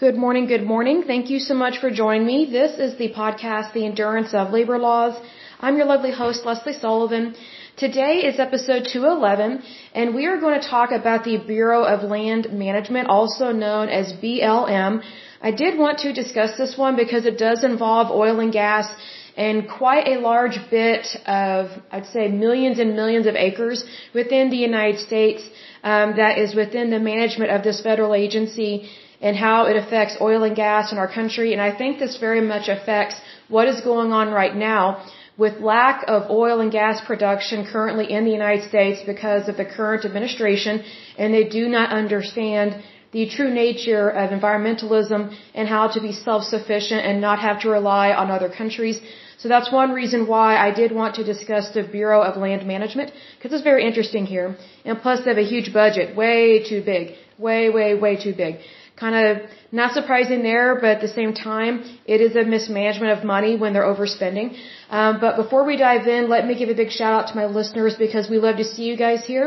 Good morning, good morning. Thank you so much for joining me. This is the podcast, The Endurance of Labor Laws. I'm your lovely host, Lesley Sullivan. Today is episode 211, and we are going to talk about the Bureau of Land Management, also known as BLM. I did want to discuss this one because it does involve oil and gas and quite a large bit of, I'd say, millions and millions of acres within the United States um, that is within the management of this federal agency and how it affects oil and gas in our country. And I think this very much affects what is going on right now with lack of oil and gas production currently in the United States because of the current administration and they do not understand the true nature of environmentalism and how to be self-sufficient and not have to rely on other countries. So that's one reason why I did want to discuss the Bureau of Land Management because it's very interesting here. And plus they have a huge budget, way too big, way, way, way too big kind of not surprising there, but at the same time, it is a mismanagement of money when they're overspending. Um, but before we dive in, let me give a big shout out to my listeners because we love to see you guys here.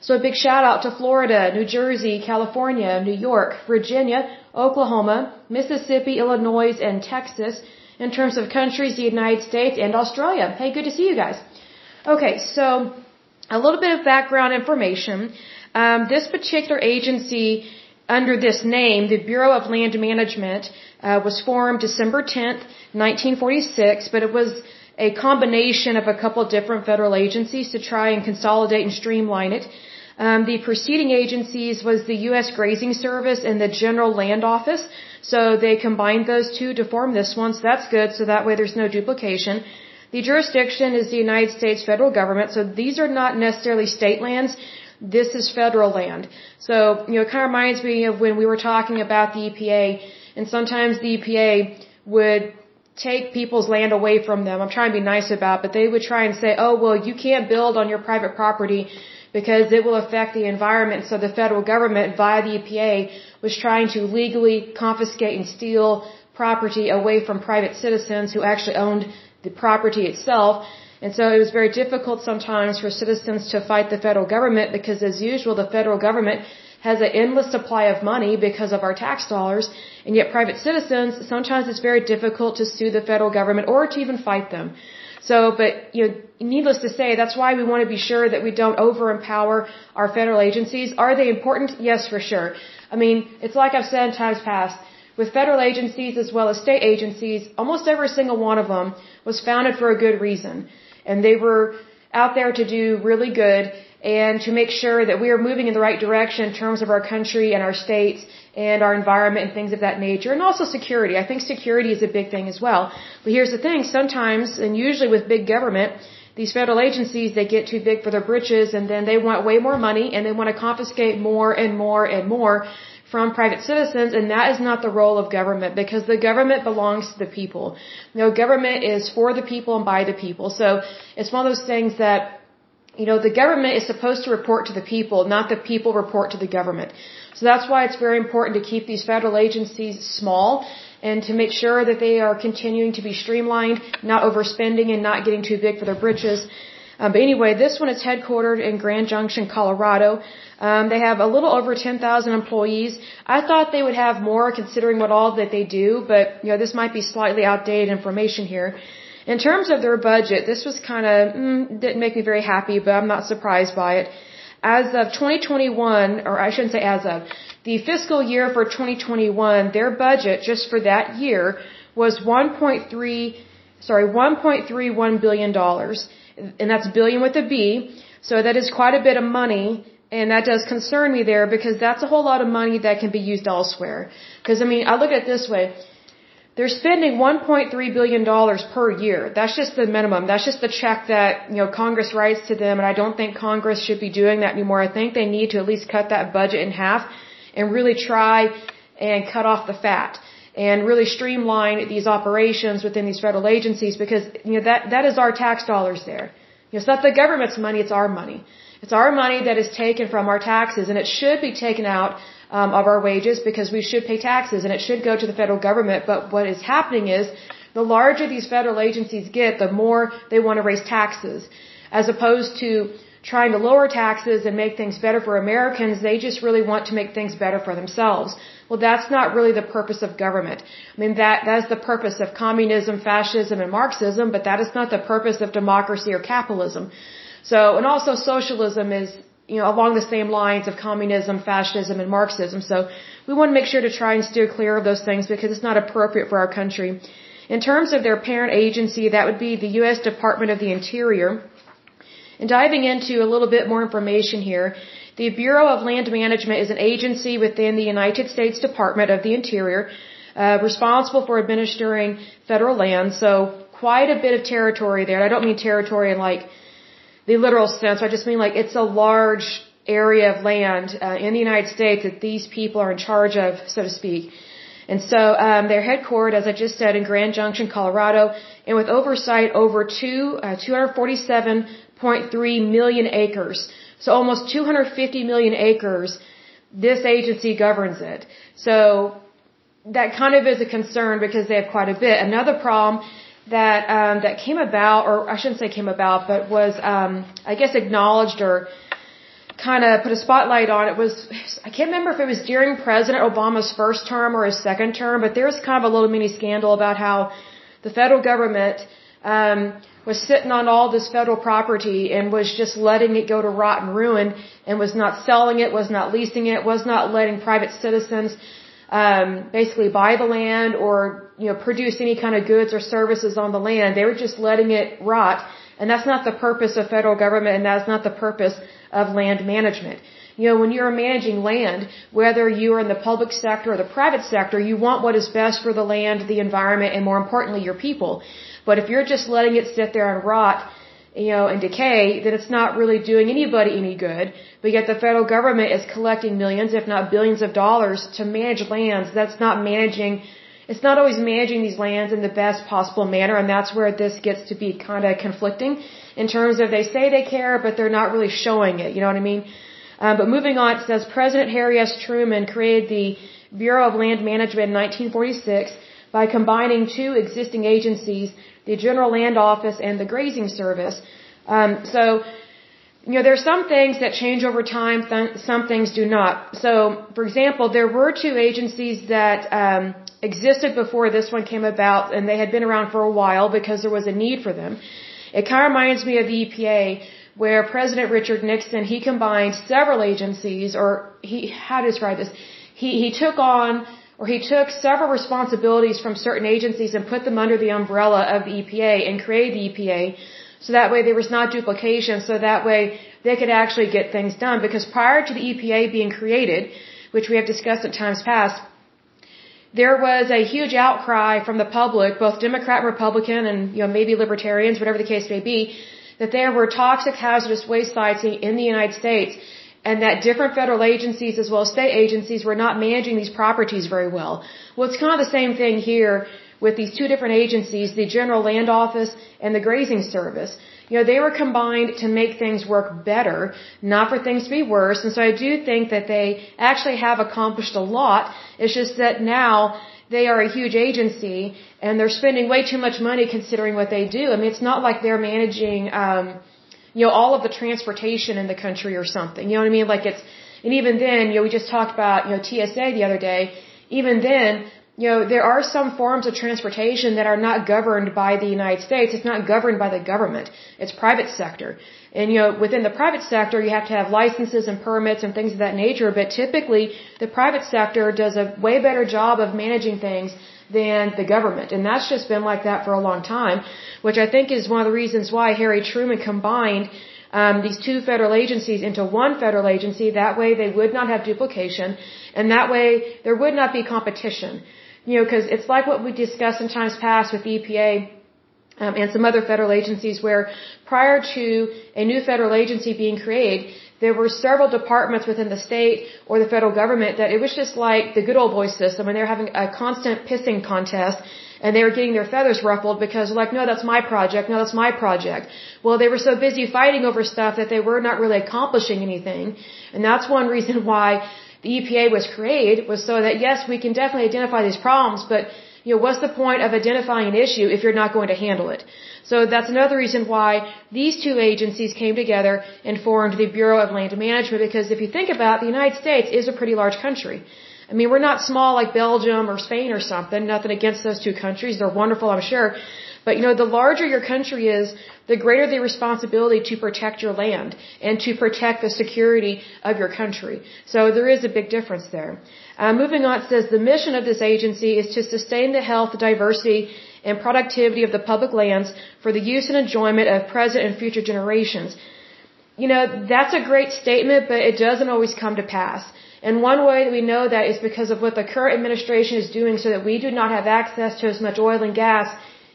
So a big shout out to Florida, New Jersey, California, New York, Virginia, Oklahoma, Mississippi, Illinois, and Texas in terms of countries, the United States, and Australia. Hey, good to see you guys. Okay, so a little bit of background information. Um, this particular agency under this name, the Bureau of Land Management uh, was formed December 10th, 1946, but it was a combination of a couple different federal agencies to try and consolidate and streamline it. Um, the preceding agencies was the U.S. Grazing Service and the General Land Office. So they combined those two to form this one. So that's good. So that way there's no duplication. The jurisdiction is the United States federal government. So these are not necessarily state lands this is federal land. So, you know, it kind of reminds me of when we were talking about the EPA, and sometimes the EPA would take people's land away from them. I'm trying to be nice about, it, but they would try and say, oh, well, you can't build on your private property because it will affect the environment. So the federal government, via the EPA, was trying to legally confiscate and steal property away from private citizens who actually owned the property itself and so it was very difficult sometimes for citizens to fight the federal government because as usual the federal government has an endless supply of money because of our tax dollars and yet private citizens sometimes it's very difficult to sue the federal government or to even fight them. So, but, you know, needless to say, that's why we want to be sure that we don't over empower our federal agencies. Are they important? Yes, for sure. I mean, it's like I've said in times past, with federal agencies as well as state agencies, almost every single one of them was founded for a good reason and they were out there to do really good and to make sure that we are moving in the right direction in terms of our country and our states and our environment and things of that nature and also security. I think security is a big thing as well. But here's the thing, sometimes and usually with big government, these federal agencies, they get too big for their britches and then they want way more money and they want to confiscate more and more and more from private citizens, and that is not the role of government because the government belongs to the people. You know, government is for the people and by the people. So it's one of those things that, you know, the government is supposed to report to the people, not the people report to the government. So that's why it's very important to keep these federal agencies small and to make sure that they are continuing to be streamlined, not overspending and not getting too big for their britches. Um, but anyway, this one is headquartered in Grand Junction, Colorado. Um, they have a little over 10,000 employees. I thought they would have more considering what all that they do, but you know this might be slightly outdated information here. In terms of their budget, this was kind of mm, didn't make me very happy, but I'm not surprised by it. As of 2021, or I shouldn't say as of, the fiscal year for 2021, their budget just for that year was 1.3, sorry, 1.31 billion dollars, and that's billion with a B. So that is quite a bit of money and that does concern me there because that's a whole lot of money that can be used elsewhere. Because, I mean, I look at it this way. They're spending $1.3 billion per year. That's just the minimum. That's just the check that, you know, Congress writes to them. And I don't think Congress should be doing that anymore. I think they need to at least cut that budget in half and really try and cut off the fat and really streamline these operations within these federal agencies because, you know, that, that is our tax dollars there. You know, it's not the government's money, it's our money. It's our money that is taken from our taxes, and it should be taken out um, of our wages because we should pay taxes, and it should go to the federal government. But what is happening is the larger these federal agencies get, the more they want to raise taxes, as opposed to trying to lower taxes and make things better for Americans. They just really want to make things better for themselves. Well, that's not really the purpose of government. I mean, that, that is the purpose of communism, fascism, and Marxism, but that is not the purpose of democracy or capitalism. So, and also socialism is, you know, along the same lines of communism, fascism, and Marxism. So, we want to make sure to try and steer clear of those things because it's not appropriate for our country. In terms of their parent agency, that would be the U.S. Department of the Interior. And diving into a little bit more information here, the Bureau of Land Management is an agency within the United States Department of the Interior, uh, responsible for administering federal land. So quite a bit of territory there. I don't mean territory in like the literal sense. I just mean like it's a large area of land uh, in the United States that these people are in charge of, so to speak. And so um, they're headquartered, as I just said, in Grand Junction, Colorado, and with oversight over two, uh, 247.3 million acres. So almost 250 million acres, this agency governs it. So that kind of is a concern because they have quite a bit. Another problem that um, that came about, or I shouldn't say came about, but was um, I guess acknowledged or kind of put a spotlight on it was I can't remember if it was during President Obama's first term or his second term, but there was kind of a little mini scandal about how the federal government um, was sitting on all this federal property and was just letting it go to rot and ruin and was not selling it, was not leasing it, was not letting private citizens um, basically buy the land or you know produce any kind of goods or services on the land. They were just letting it rot, and that's not the purpose of federal government, and that's not the purpose of land management. You know, when you're managing land, whether you're in the public sector or the private sector, you want what is best for the land, the environment, and more importantly, your people. But if you're just letting it sit there and rot, you know, and decay, then it's not really doing anybody any good. But yet the federal government is collecting millions, if not billions of dollars to manage lands. That's not managing, it's not always managing these lands in the best possible manner, and that's where this gets to be kind of conflicting in terms of they say they care, but they're not really showing it. You know what I mean? Um, but moving on, it says President Harry S. Truman created the Bureau of Land Management in 1946 by combining two existing agencies the General Land Office and the Grazing Service. Um, so, you know, there are some things that change over time, th- some things do not. So, for example, there were two agencies that um, existed before this one came about, and they had been around for a while because there was a need for them. It kind of reminds me of the EPA, where President Richard Nixon he combined several agencies, or he how to describe this? He he took on or he took several responsibilities from certain agencies and put them under the umbrella of the EPA and created the EPA so that way there was not duplication so that way they could actually get things done. Because prior to the EPA being created which we have discussed at times past there was a huge outcry from the public both Democrat Republican and you know maybe libertarians whatever the case may be that there were toxic hazardous waste sites in the United States and that different federal agencies as well as state agencies were not managing these properties very well. Well, it's kind of the same thing here with these two different agencies, the General Land Office and the Grazing Service. You know, they were combined to make things work better, not for things to be worse. And so I do think that they actually have accomplished a lot. It's just that now they are a huge agency and they're spending way too much money considering what they do. I mean, it's not like they're managing, um, you know, all of the transportation in the country or something. You know what I mean? Like it's, and even then, you know, we just talked about, you know, TSA the other day. Even then, you know, there are some forms of transportation that are not governed by the United States. It's not governed by the government. It's private sector. And, you know, within the private sector, you have to have licenses and permits and things of that nature. But typically, the private sector does a way better job of managing things than the government. And that's just been like that for a long time, which I think is one of the reasons why Harry Truman combined um, these two federal agencies into one federal agency. That way they would not have duplication, and that way there would not be competition. You know, because it's like what we discussed in times past with the EPA um, and some other federal agencies where prior to a new federal agency being created, there were several departments within the state or the federal government that it was just like the good old boy system and they were having a constant pissing contest and they were getting their feathers ruffled because like, no, that's my project, no, that's my project. Well, they were so busy fighting over stuff that they were not really accomplishing anything. And that's one reason why the EPA was created was so that yes, we can definitely identify these problems, but you know, what's the point of identifying an issue if you're not going to handle it? So that's another reason why these two agencies came together and formed the Bureau of Land Management because if you think about it, the United States is a pretty large country. I mean, we're not small like Belgium or Spain or something. Nothing against those two countries. They're wonderful, I'm sure. But you know, the larger your country is, the greater the responsibility to protect your land and to protect the security of your country. So there is a big difference there. Uh, moving on, it says the mission of this agency is to sustain the health, diversity, and productivity of the public lands for the use and enjoyment of present and future generations. You know, that's a great statement, but it doesn't always come to pass. And one way that we know that is because of what the current administration is doing so that we do not have access to as much oil and gas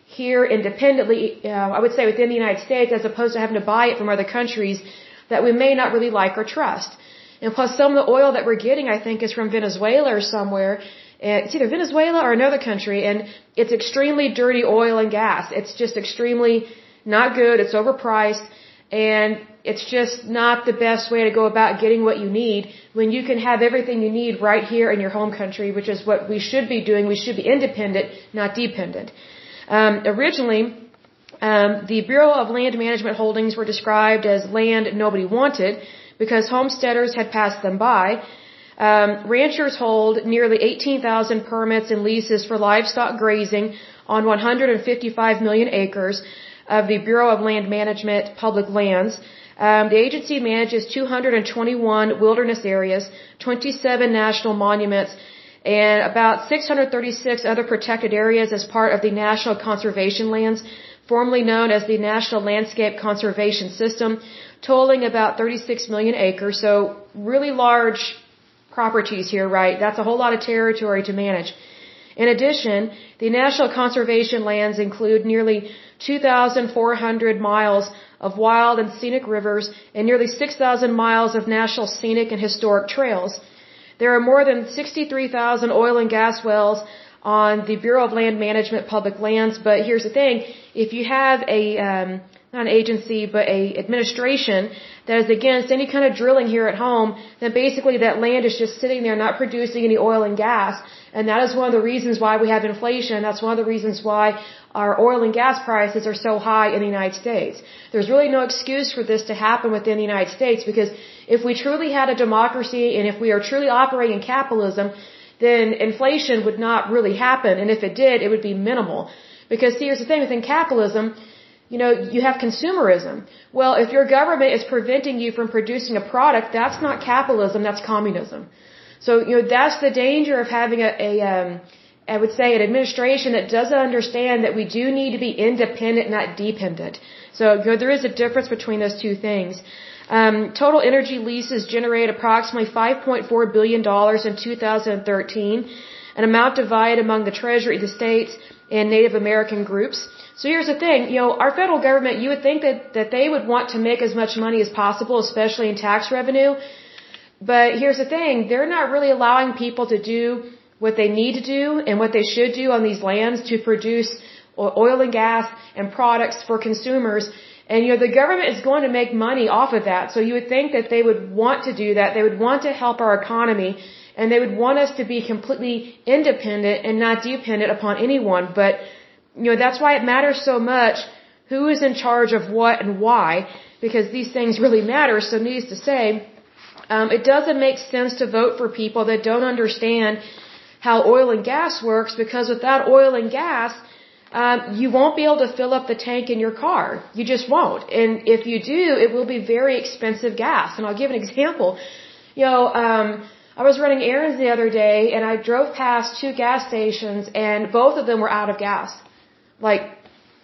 here independently, uh, I would say within the United States, as opposed to having to buy it from other countries that we may not really like or trust. And plus, some of the oil that we're getting, I think, is from Venezuela or somewhere. It's either Venezuela or another country, and it's extremely dirty oil and gas. It's just extremely not good. It's overpriced, and it's just not the best way to go about getting what you need when you can have everything you need right here in your home country, which is what we should be doing. We should be independent, not dependent. Um, originally, um, the Bureau of Land Management holdings were described as land nobody wanted because homesteaders had passed them by. Um, ranchers hold nearly 18,000 permits and leases for livestock grazing on 155 million acres of the Bureau of Land Management public lands. Um, the agency manages 221 wilderness areas, 27 national monuments, and about 636 other protected areas as part of the National Conservation Lands, formerly known as the National Landscape Conservation System, totaling about 36 million acres. So really large properties here, right? That's a whole lot of territory to manage. In addition, the National Conservation Lands include nearly 2,400 miles of wild and scenic rivers and nearly 6,000 miles of national scenic and historic trails. There are more than 63,000 oil and gas wells on the Bureau of Land Management public lands, but here's the thing, if you have a, um, not an agency, but a administration that is against any kind of drilling here at home, then basically that land is just sitting there not producing any oil and gas. And that is one of the reasons why we have inflation. That's one of the reasons why our oil and gas prices are so high in the United States. There's really no excuse for this to happen within the United States because if we truly had a democracy and if we are truly operating capitalism, then inflation would not really happen. And if it did, it would be minimal. Because see, here's the thing within capitalism, you know, you have consumerism. Well, if your government is preventing you from producing a product, that's not capitalism, that's communism. So, you know, that's the danger of having a, a um, I would say an administration that doesn't understand that we do need to be independent, not dependent. So, you know, there is a difference between those two things. Um, total energy leases generate approximately $5.4 billion in 2013, an amount divided among the Treasury, the states, and Native American groups. So here's the thing, you know, our federal government, you would think that, that they would want to make as much money as possible, especially in tax revenue. But here's the thing, they're not really allowing people to do what they need to do and what they should do on these lands to produce oil and gas and products for consumers. And you know, the government is going to make money off of that. So you would think that they would want to do that. They would want to help our economy and they would want us to be completely independent and not dependent upon anyone. But, you know, that's why it matters so much who is in charge of what and why, because these things really matter. So needless to say, um, it doesn't make sense to vote for people that don't understand how oil and gas works because without oil and gas, um, you won't be able to fill up the tank in your car. You just won't. And if you do, it will be very expensive gas. And I'll give an example. You know, um, I was running errands the other day and I drove past two gas stations and both of them were out of gas. Like,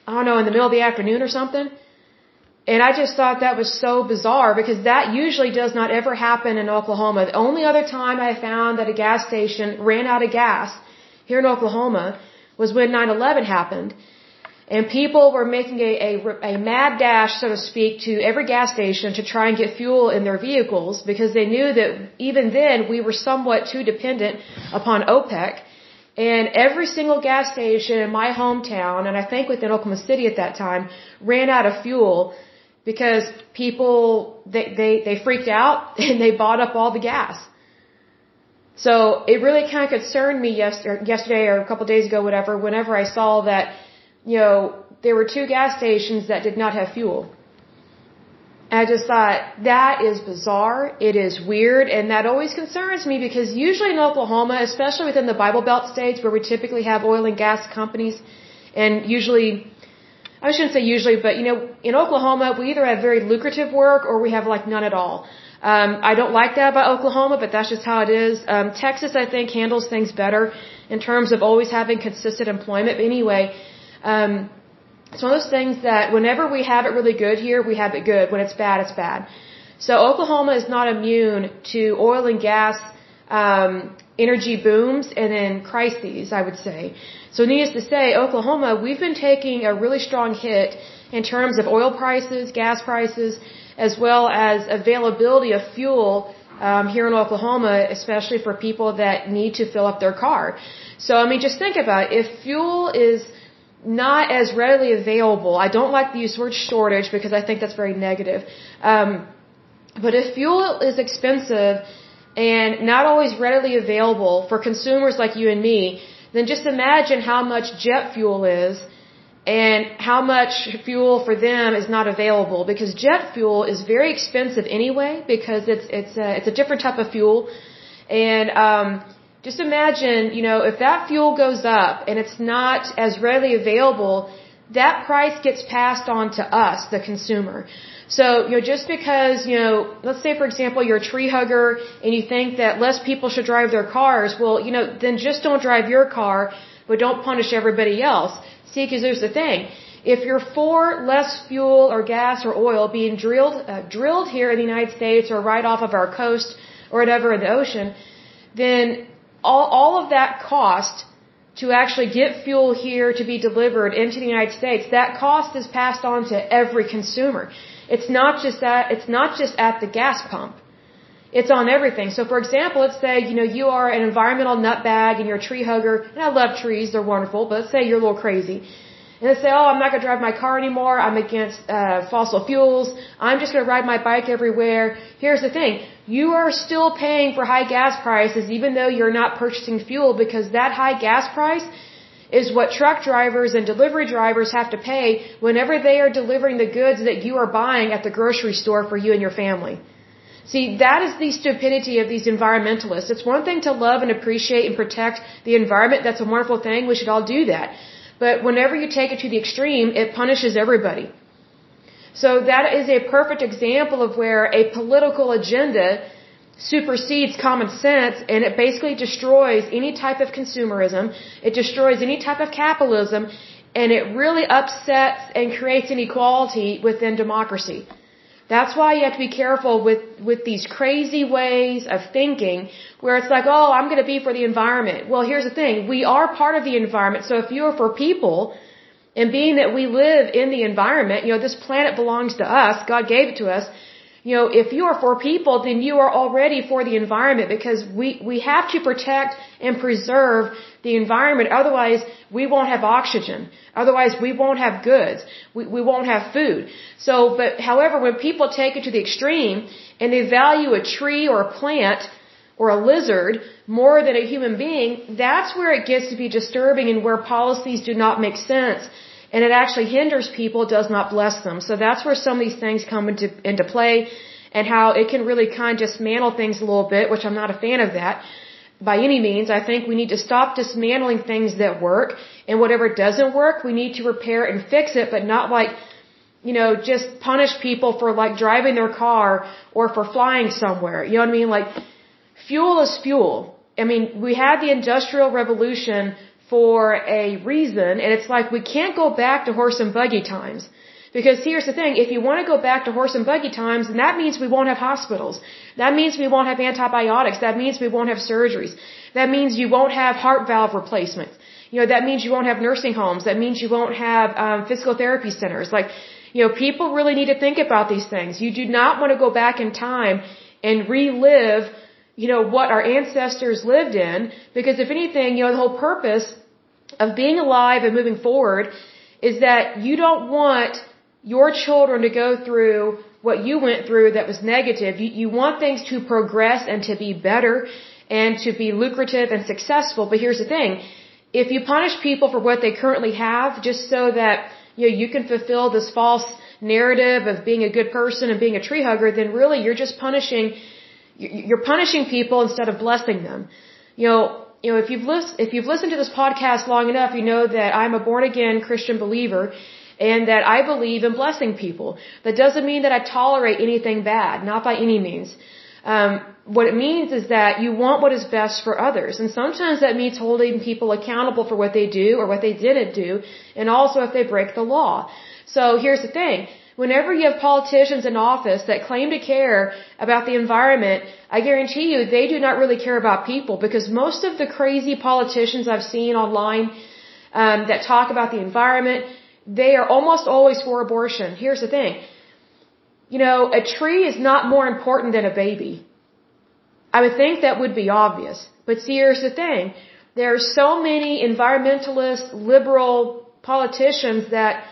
I don't know, in the middle of the afternoon or something. And I just thought that was so bizarre because that usually does not ever happen in Oklahoma. The only other time I found that a gas station ran out of gas here in Oklahoma was when 9-11 happened. And people were making a, a, a mad dash, so to speak, to every gas station to try and get fuel in their vehicles because they knew that even then we were somewhat too dependent upon OPEC. And every single gas station in my hometown, and I think within Oklahoma City at that time, ran out of fuel because people they, they they freaked out and they bought up all the gas. So it really kind of concerned me yesterday or a couple of days ago, whatever, whenever I saw that, you know, there were two gas stations that did not have fuel. And I just thought, that is bizarre, it is weird, and that always concerns me because usually in Oklahoma, especially within the Bible Belt states where we typically have oil and gas companies, and usually, I shouldn't say usually, but you know, in Oklahoma, we either have very lucrative work or we have like none at all. Um, I don't like that about Oklahoma, but that's just how it is. Um, Texas, I think, handles things better in terms of always having consistent employment. But anyway, um, it's one of those things that whenever we have it really good here, we have it good. When it's bad, it's bad. So Oklahoma is not immune to oil and gas um, energy booms and then crises, I would say. So needless to say, Oklahoma, we've been taking a really strong hit in terms of oil prices, gas prices, as well as availability of fuel um, here in Oklahoma, especially for people that need to fill up their car. So I mean, just think about it. If fuel is not as readily available. I don't like the use of word shortage because I think that's very negative. Um, but if fuel is expensive and not always readily available for consumers like you and me, then just imagine how much jet fuel is and how much fuel for them is not available because jet fuel is very expensive anyway because it's it's a, it's a different type of fuel and um just imagine, you know, if that fuel goes up and it's not as readily available, that price gets passed on to us, the consumer. So, you know, just because, you know, let's say for example you're a tree hugger and you think that less people should drive their cars, well, you know, then just don't drive your car, but don't punish everybody else. See, because there's the thing. If you're for less fuel or gas or oil being drilled, uh, drilled here in the United States or right off of our coast or whatever in the ocean, then all, all of that cost to actually get fuel here to be delivered into the United States, that cost is passed on to every consumer. It's not just that, it's not just at the gas pump. It's on everything. So for example, let's say, you know, you are an environmental nutbag and you're a tree hugger, and I love trees, they're wonderful, but let's say you're a little crazy. And they say, oh, I'm not going to drive my car anymore. I'm against uh, fossil fuels. I'm just going to ride my bike everywhere. Here's the thing. You are still paying for high gas prices even though you're not purchasing fuel because that high gas price is what truck drivers and delivery drivers have to pay whenever they are delivering the goods that you are buying at the grocery store for you and your family. See, that is the stupidity of these environmentalists. It's one thing to love and appreciate and protect the environment. That's a wonderful thing. We should all do that. But whenever you take it to the extreme, it punishes everybody. So that is a perfect example of where a political agenda supersedes common sense and it basically destroys any type of consumerism. It destroys any type of capitalism and it really upsets and creates inequality within democracy. That's why you have to be careful with, with these crazy ways of thinking where it's like, oh, I'm going to be for the environment. Well, here's the thing. We are part of the environment. So if you're for people, and being that we live in the environment, you know, this planet belongs to us. God gave it to us. You know, if you are for people, then you are already for the environment because we, we have to protect and preserve the environment. Otherwise, we won't have oxygen. Otherwise, we won't have goods. We, we won't have food. So, but however, when people take it to the extreme and they value a tree or a plant or a lizard more than a human being, that's where it gets to be disturbing and where policies do not make sense. And it actually hinders people, does not bless them. So that's where some of these things come into, into play and how it can really kind of dismantle things a little bit, which I'm not a fan of that by any means. I think we need to stop dismantling things that work and whatever doesn't work, we need to repair and fix it, but not like, you know, just punish people for like driving their car or for flying somewhere. You know what I mean? Like, fuel is fuel. I mean, we had the industrial revolution for a reason, and it's like we can't go back to horse and buggy times. Because here's the thing, if you want to go back to horse and buggy times, then that means we won't have hospitals. That means we won't have antibiotics. That means we won't have surgeries. That means you won't have heart valve replacements. You know, that means you won't have nursing homes. That means you won't have um, physical therapy centers. Like, you know, people really need to think about these things. You do not want to go back in time and relive you know, what our ancestors lived in, because if anything, you know, the whole purpose of being alive and moving forward is that you don't want your children to go through what you went through that was negative. You, you want things to progress and to be better. and to be lucrative and successful. But here's the thing. If you punish people for what they currently have just so that, you know, you can fulfill this false narrative of being a good person and being a tree hugger, then really you're just punishing, you're punishing people instead of blessing them. You know, you know, if you've listened, if you've listened to this podcast long enough, you know that I'm a born again Christian believer and that I believe in blessing people. That doesn't mean that I tolerate anything bad, not by any means. Um, what it means is that you want what is best for others. And sometimes that means holding people accountable for what they do or what they didn't do, and also if they break the law. So here's the thing. Whenever you have politicians in office that claim to care about the environment, I guarantee you they do not really care about people because most of the crazy politicians I've seen online um, that talk about the environment, they are almost always for abortion. Here's the thing. You know, a tree is not more important than a baby. I would think that would be obvious. But see, here's the thing. There are so many environmentalist, liberal politicians that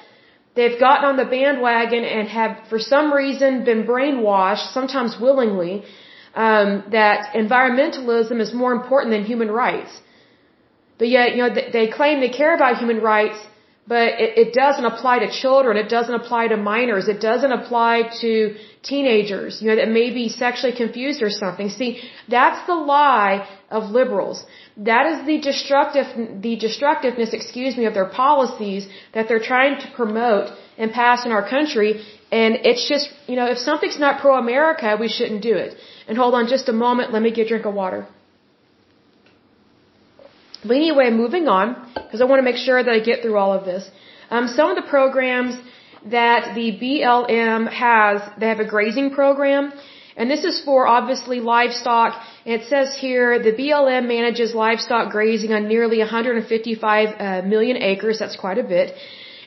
they've gotten on the bandwagon and have, for some reason, been brainwashed, sometimes willingly, um, that environmentalism is more important than human rights. But yet, you know, they claim they care about human rights, but it, it doesn't apply to children. It doesn't apply to minors. It doesn't apply to teenagers, you know, that may be sexually confused or something. See, that's the lie of liberals. That is the destructive, the destructiveness, excuse me, of their policies that they're trying to promote and pass in our country. And it's just, you know, if something's not pro-America, we shouldn't do it. And hold on just a moment. Let me get a drink of water. But anyway, moving on, because I want to make sure that I get through all of this. Um, some of the programs that the BLM has, they have a grazing program, and this is for obviously livestock. It says here the BLM manages livestock grazing on nearly 155 uh, million acres. That's quite a bit.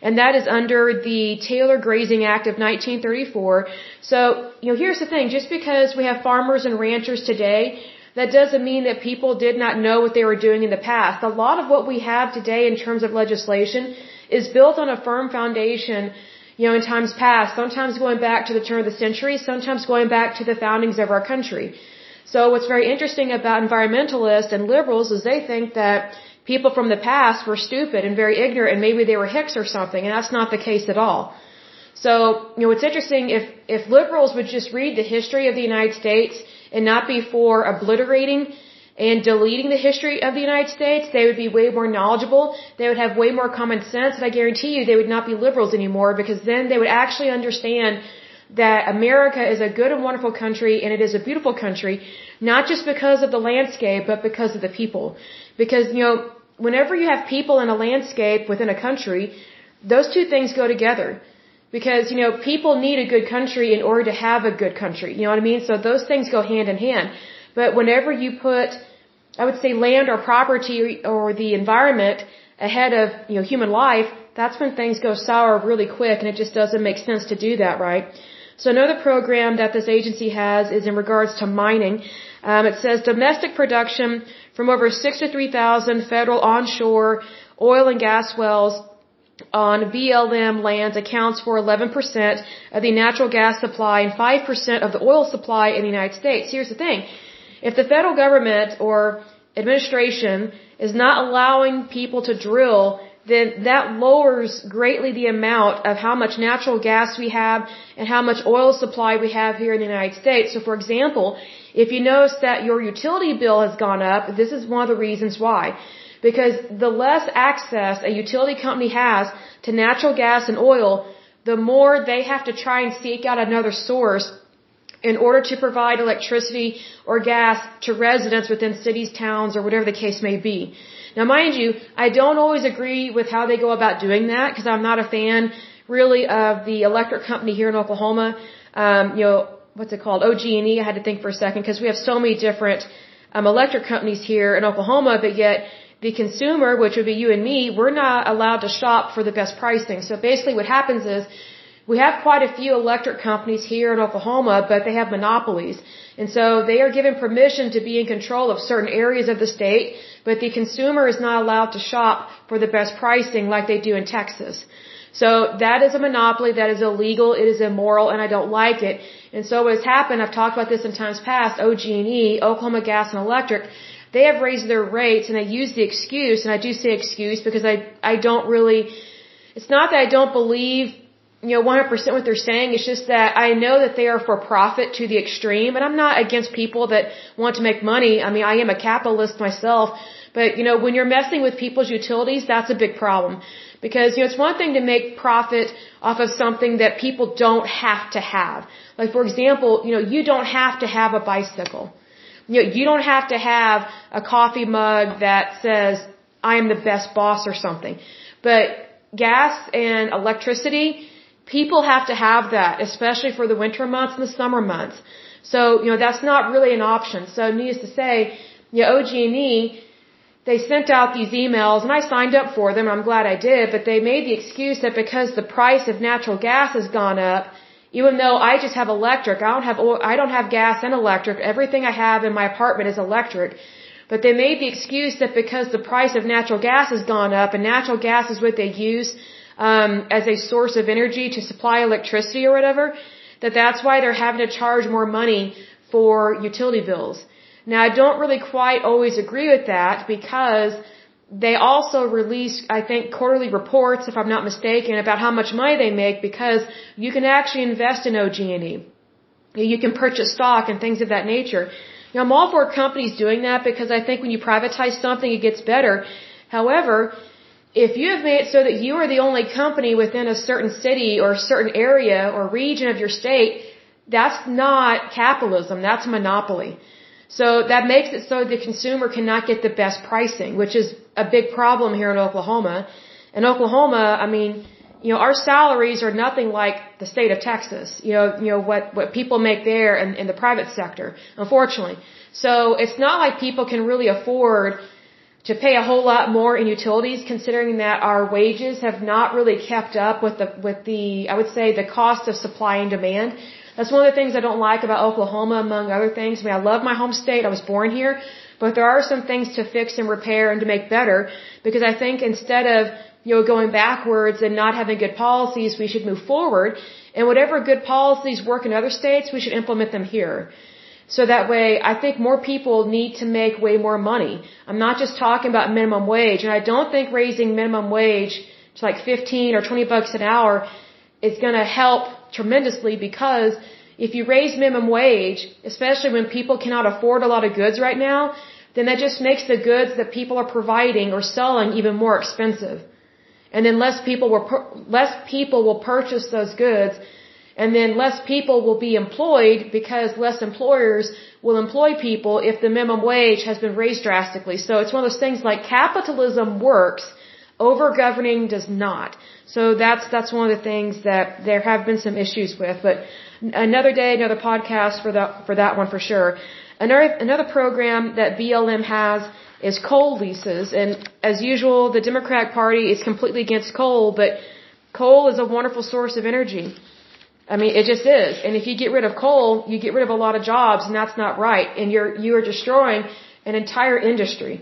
And that is under the Taylor Grazing Act of 1934. So, you know, here's the thing. Just because we have farmers and ranchers today that doesn't mean that people did not know what they were doing in the past. A lot of what we have today in terms of legislation is built on a firm foundation, you know, in times past, sometimes going back to the turn of the century, sometimes going back to the foundings of our country. So what's very interesting about environmentalists and liberals is they think that people from the past were stupid and very ignorant and maybe they were hicks or something, and that's not the case at all. So, you know, it's interesting if, if liberals would just read the history of the United States and not be for obliterating and deleting the history of the United States, they would be way more knowledgeable. They would have way more common sense, and I guarantee you they would not be liberals anymore because then they would actually understand that America is a good and wonderful country and it is a beautiful country, not just because of the landscape, but because of the people. Because, you know, whenever you have people in a landscape within a country, those two things go together. Because, you know, people need a good country in order to have a good country. You know what I mean? So those things go hand in hand. But whenever you put, I would say land or property or the environment ahead of, you know, human life, that's when things go sour really quick and it just doesn't make sense to do that, right? So another program that this agency has is in regards to mining. Um, it says domestic production from over 63,000 federal onshore oil and gas wells on BLM lands accounts for 11% of the natural gas supply and 5% of the oil supply in the United States. Here's the thing. If the federal government or administration is not allowing people to drill, then that lowers greatly the amount of how much natural gas we have and how much oil supply we have here in the United States. So for example, if you notice that your utility bill has gone up, this is one of the reasons why. Because the less access a utility company has to natural gas and oil, the more they have to try and seek out another source in order to provide electricity or gas to residents within cities, towns, or whatever the case may be. Now, mind you, I don't always agree with how they go about doing that because I'm not a fan really of the electric company here in Oklahoma. Um, you know, what's it called? OG&E. I had to think for a second because we have so many different um, electric companies here in Oklahoma, but yet the consumer, which would be you and me, we're not allowed to shop for the best pricing. So basically what happens is we have quite a few electric companies here in Oklahoma, but they have monopolies. And so they are given permission to be in control of certain areas of the state, but the consumer is not allowed to shop for the best pricing like they do in Texas. So that is a monopoly, that is illegal, it is immoral, and I don't like it. And so what has happened, I've talked about this in times past, OG&E, Oklahoma Gas and Electric, they have raised their rates and I use the excuse, and I do say excuse because I, I don't really, it's not that I don't believe you know, 100% what they're saying. It's just that I know that they are for profit to the extreme, and I'm not against people that want to make money. I mean, I am a capitalist myself, but you know, when you're messing with people's utilities, that's a big problem. Because, you know, it's one thing to make profit off of something that people don't have to have. Like, for example, you know, you don't have to have a bicycle. You know, you don't have to have a coffee mug that says, I am the best boss or something. But gas and electricity, People have to have that, especially for the winter months and the summer months. So, you know, that's not really an option. So, needless to say, you know, OG&E, they sent out these emails and I signed up for them. I'm glad I did, but they made the excuse that because the price of natural gas has gone up, even though I just have electric, I don't have I don't have gas and electric. Everything I have in my apartment is electric. But they made the excuse that because the price of natural gas has gone up and natural gas is what they use um, as a source of energy to supply electricity or whatever, that that's why they're having to charge more money for utility bills. Now, I don't really quite always agree with that because they also release, I think, quarterly reports, if I'm not mistaken, about how much money they make because you can actually invest in OG&E. You can purchase stock and things of that nature. Know, I'm all for companies doing that because I think when you privatize something, it gets better. However, if you have made it so that you are the only company within a certain city or a certain area or region of your state, that's not capitalism, that's monopoly. So that makes it so the consumer cannot get the best pricing, which is a big problem here in Oklahoma. In Oklahoma, I mean, you know, our salaries are nothing like the state of Texas. You know, you know what what people make there in, in the private sector, unfortunately. So it's not like people can really afford to pay a whole lot more in utilities considering that our wages have not really kept up with the with the I would say the cost of supply and demand. That's one of the things I don't like about Oklahoma among other things. I mean I love my home state. I was born here, but there are some things to fix and repair and to make better because I think instead of you know going backwards and not having good policies, we should move forward and whatever good policies work in other states, we should implement them here. So that way, I think more people need to make way more money. I'm not just talking about minimum wage, and I don't think raising minimum wage to like 15 or 20 bucks an hour is going to help tremendously because if you raise minimum wage, especially when people cannot afford a lot of goods right now, then that just makes the goods that people are providing or selling even more expensive. And then less people will, less people will purchase those goods and then less people will be employed because less employers will employ people if the minimum wage has been raised drastically. So it's one of those things like capitalism works, over governing does not. So that's that's one of the things that there have been some issues with. But another day, another podcast for that for that one for sure. Another another program that BLM has is coal leases, and as usual, the Democratic Party is completely against coal, but coal is a wonderful source of energy. I mean, it just is. And if you get rid of coal, you get rid of a lot of jobs, and that's not right. And you're you are destroying an entire industry.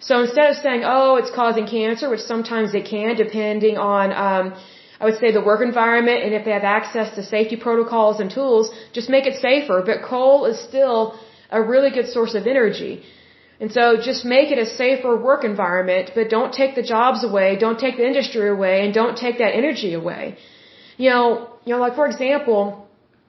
So instead of saying, "Oh, it's causing cancer," which sometimes it can, depending on, um, I would say, the work environment and if they have access to safety protocols and tools, just make it safer. But coal is still a really good source of energy. And so just make it a safer work environment, but don't take the jobs away, don't take the industry away, and don't take that energy away. You know, you know, like for example,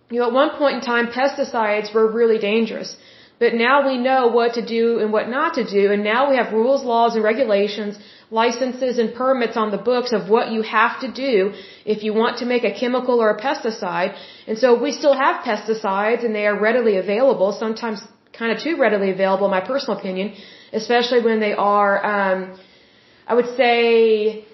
you know, at one point in time, pesticides were really dangerous. But now we know what to do and what not to do, and now we have rules, laws, and regulations, licenses, and permits on the books of what you have to do if you want to make a chemical or a pesticide. And so we still have pesticides, and they are readily available, sometimes kind of too readily available, in my personal opinion, especially when they are, um, I would say,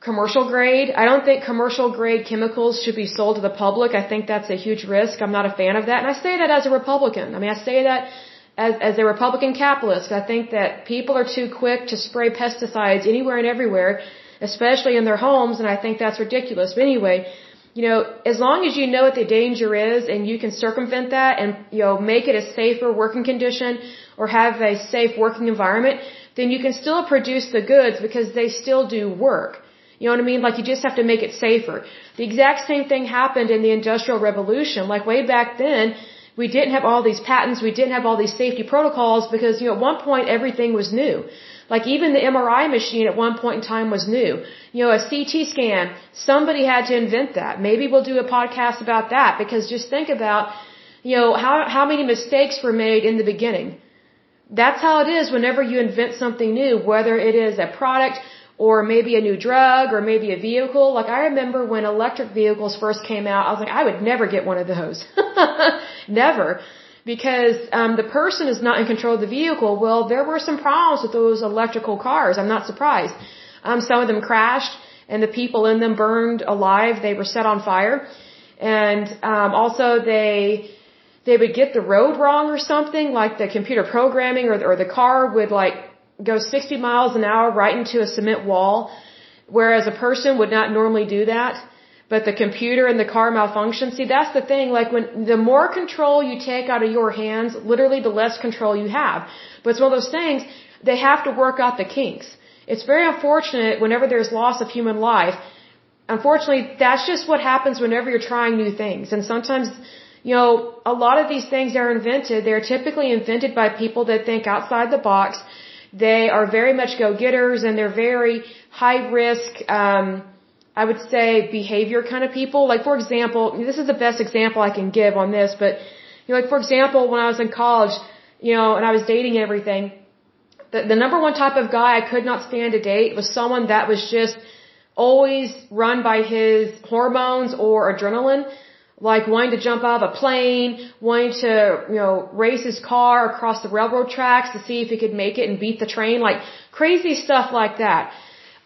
commercial grade. I don't think commercial grade chemicals should be sold to the public. I think that's a huge risk. I'm not a fan of that. And I say that as a Republican. I mean, I say that as, as a Republican capitalist. I think that people are too quick to spray pesticides anywhere and everywhere, especially in their homes, and I think that's ridiculous. But anyway, you know, as long as you know what the danger is and you can circumvent that and, you know, make it a safer working condition or have a safe working environment, then you can still produce the goods because they still do work. You know what I mean? Like you just have to make it safer. The exact same thing happened in the Industrial Revolution. Like way back then, we didn't have all these patents, we didn't have all these safety protocols because, you know, at one point everything was new. Like even the MRI machine at one point in time was new. You know, a CT scan, somebody had to invent that. Maybe we'll do a podcast about that because just think about, you know, how, how many mistakes were made in the beginning. That's how it is whenever you invent something new, whether it is a product or maybe a new drug or maybe a vehicle. Like I remember when electric vehicles first came out, I was like, I would never get one of those. never. Because um, the person is not in control of the vehicle. Well, there were some problems with those electrical cars. I'm not surprised. Um, some of them crashed and the people in them burned alive. They were set on fire. And um, also they they would get the road wrong or something, like the computer programming or, or the car would like go 60 miles an hour right into a cement wall, whereas a person would not normally do that. But the computer and the car malfunction. See, that's the thing. Like when the more control you take out of your hands, literally the less control you have. But it's one of those things. They have to work out the kinks. It's very unfortunate whenever there's loss of human life. Unfortunately, that's just what happens whenever you're trying new things. And sometimes, you know, a lot of these things are invented. They're typically invented by people that think outside the box they are very much go-getters and they're very high-risk, um, I would say behavior kind of people. Like for example, this is the best example I can give on this, but you know, like for example, when I was in college, you know, and I was dating everything, the, the number one type of guy I could not stand to date was someone that was just always run by his hormones or adrenaline like wanting to jump out of a plane, wanting to, you know, race his car across the railroad tracks to see if he could make it and beat the train, like crazy stuff like that.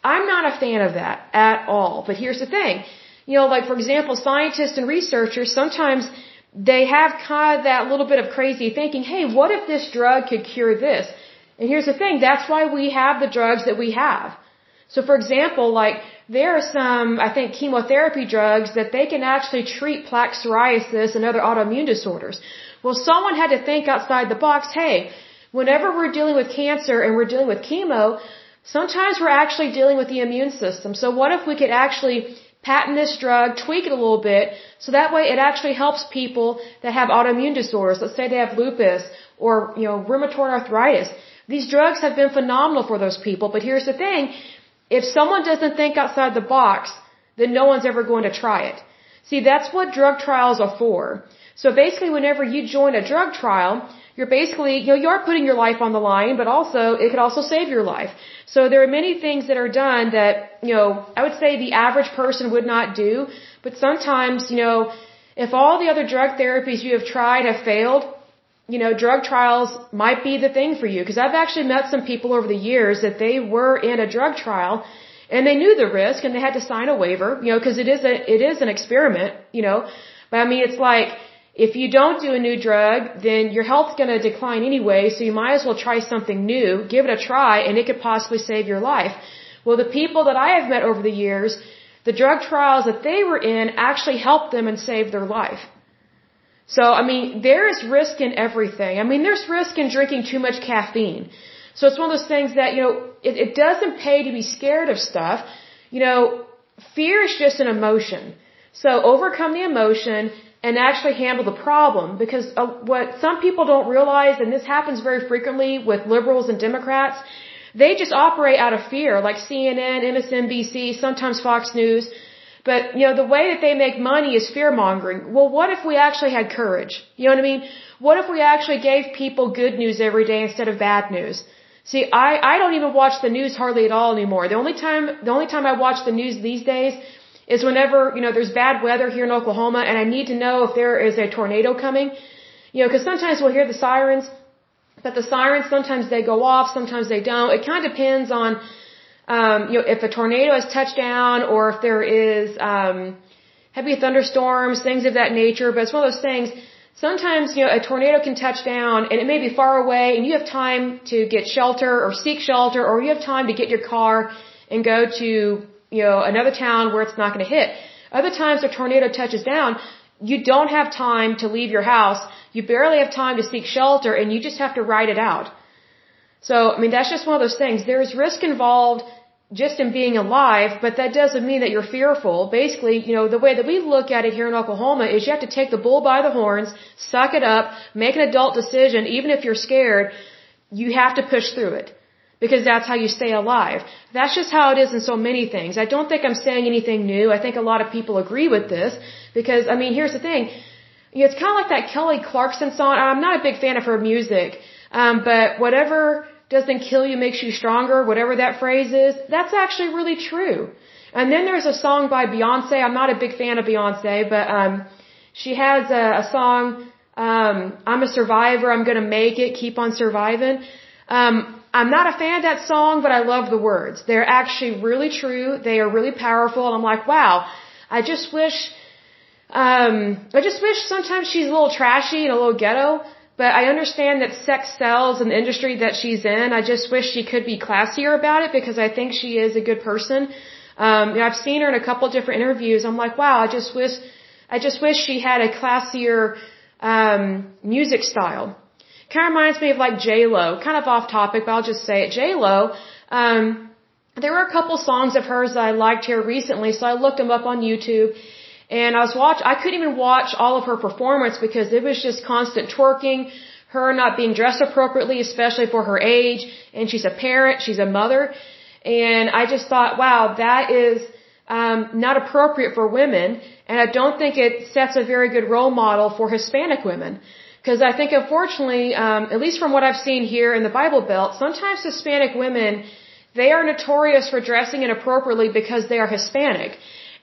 I'm not a fan of that at all. But here's the thing. You know, like for example, scientists and researchers, sometimes they have kind of that little bit of crazy thinking, hey, what if this drug could cure this? And here's the thing, that's why we have the drugs that we have. So for example, like there are some, I think, chemotherapy drugs that they can actually treat plaque psoriasis and other autoimmune disorders. Well, someone had to think outside the box, hey, whenever we're dealing with cancer and we're dealing with chemo, sometimes we're actually dealing with the immune system. So what if we could actually patent this drug, tweak it a little bit, so that way it actually helps people that have autoimmune disorders. Let's say they have lupus or, you know, rheumatoid arthritis. These drugs have been phenomenal for those people, but here's the thing, if someone doesn't think outside the box, then no one's ever going to try it. See, that's what drug trials are for. So basically, whenever you join a drug trial, you're basically, you know, you are putting your life on the line, but also, it could also save your life. So there are many things that are done that, you know, I would say the average person would not do, but sometimes, you know, if all the other drug therapies you have tried have failed, you know, drug trials might be the thing for you. Because I've actually met some people over the years that they were in a drug trial and they knew the risk and they had to sign a waiver, you know, because it is a, it is an experiment, you know. But I mean, it's like, if you don't do a new drug, then your health's going to decline anyway, so you might as well try something new, give it a try, and it could possibly save your life. Well, the people that I have met over the years, the drug trials that they were in actually helped them and saved their life. So, I mean, there is risk in everything. I mean, there's risk in drinking too much caffeine. So it's one of those things that, you know, it, it doesn't pay to be scared of stuff. You know, fear is just an emotion. So overcome the emotion and actually handle the problem because uh, what some people don't realize, and this happens very frequently with liberals and Democrats, they just operate out of fear, like CNN, MSNBC, sometimes Fox News. But, you know, the way that they make money is fear mongering. Well, what if we actually had courage? You know what I mean? What if we actually gave people good news every day instead of bad news? See, I, I don't even watch the news hardly at all anymore. The only time, the only time I watch the news these days is whenever, you know, there's bad weather here in Oklahoma and I need to know if there is a tornado coming. You know, cause sometimes we'll hear the sirens, but the sirens, sometimes they go off, sometimes they don't. It kind of depends on, um, you know, if a tornado has touched down or if there is um, heavy thunderstorms, things of that nature. But it's one of those things. Sometimes, you know, a tornado can touch down and it may be far away and you have time to get shelter or seek shelter or you have time to get your car and go to, you know, another town where it's not going to hit. Other times a tornado touches down, you don't have time to leave your house. You barely have time to seek shelter and you just have to ride it out. So, I mean, that's just one of those things. There's risk involved just in being alive, but that doesn't mean that you're fearful. Basically, you know, the way that we look at it here in Oklahoma is you have to take the bull by the horns, suck it up, make an adult decision, even if you're scared, you have to push through it. Because that's how you stay alive. That's just how it is in so many things. I don't think I'm saying anything new. I think a lot of people agree with this. Because, I mean, here's the thing. You know, It's kind of like that Kelly Clarkson song. I'm not a big fan of her music. Um, but whatever doesn't kill you makes you stronger, whatever that phrase is, that's actually really true. And then there's a song by Beyonce. I'm not a big fan of Beyonce, but um she has a, a song um I'm a survivor, I'm to make it, keep on surviving. Um I'm not a fan of that song, but I love the words. They're actually really true. They are really powerful and I'm like, "Wow, I just wish um I just wish sometimes she's a little trashy and a little ghetto." But I understand that sex sells in the industry that she's in. I just wish she could be classier about it because I think she is a good person. Um, you know, I've seen her in a couple different interviews. I'm like, wow, I just wish, I just wish she had a classier um, music style. Kind of reminds me of like J Lo. Kind of off topic, but I'll just say it. J Lo. Um, there were a couple songs of hers that I liked here recently, so I looked them up on YouTube and I was watch, I couldn't even watch all of her performance because it was just constant twerking, her not being dressed appropriately, especially for her age, and she's a parent, she's a mother, and I just thought, wow, that is um, not appropriate for women, and I don't think it sets a very good role model for Hispanic women. Because I think, unfortunately, um, at least from what I've seen here in the Bible Belt, sometimes Hispanic women, they are notorious for dressing inappropriately because they are Hispanic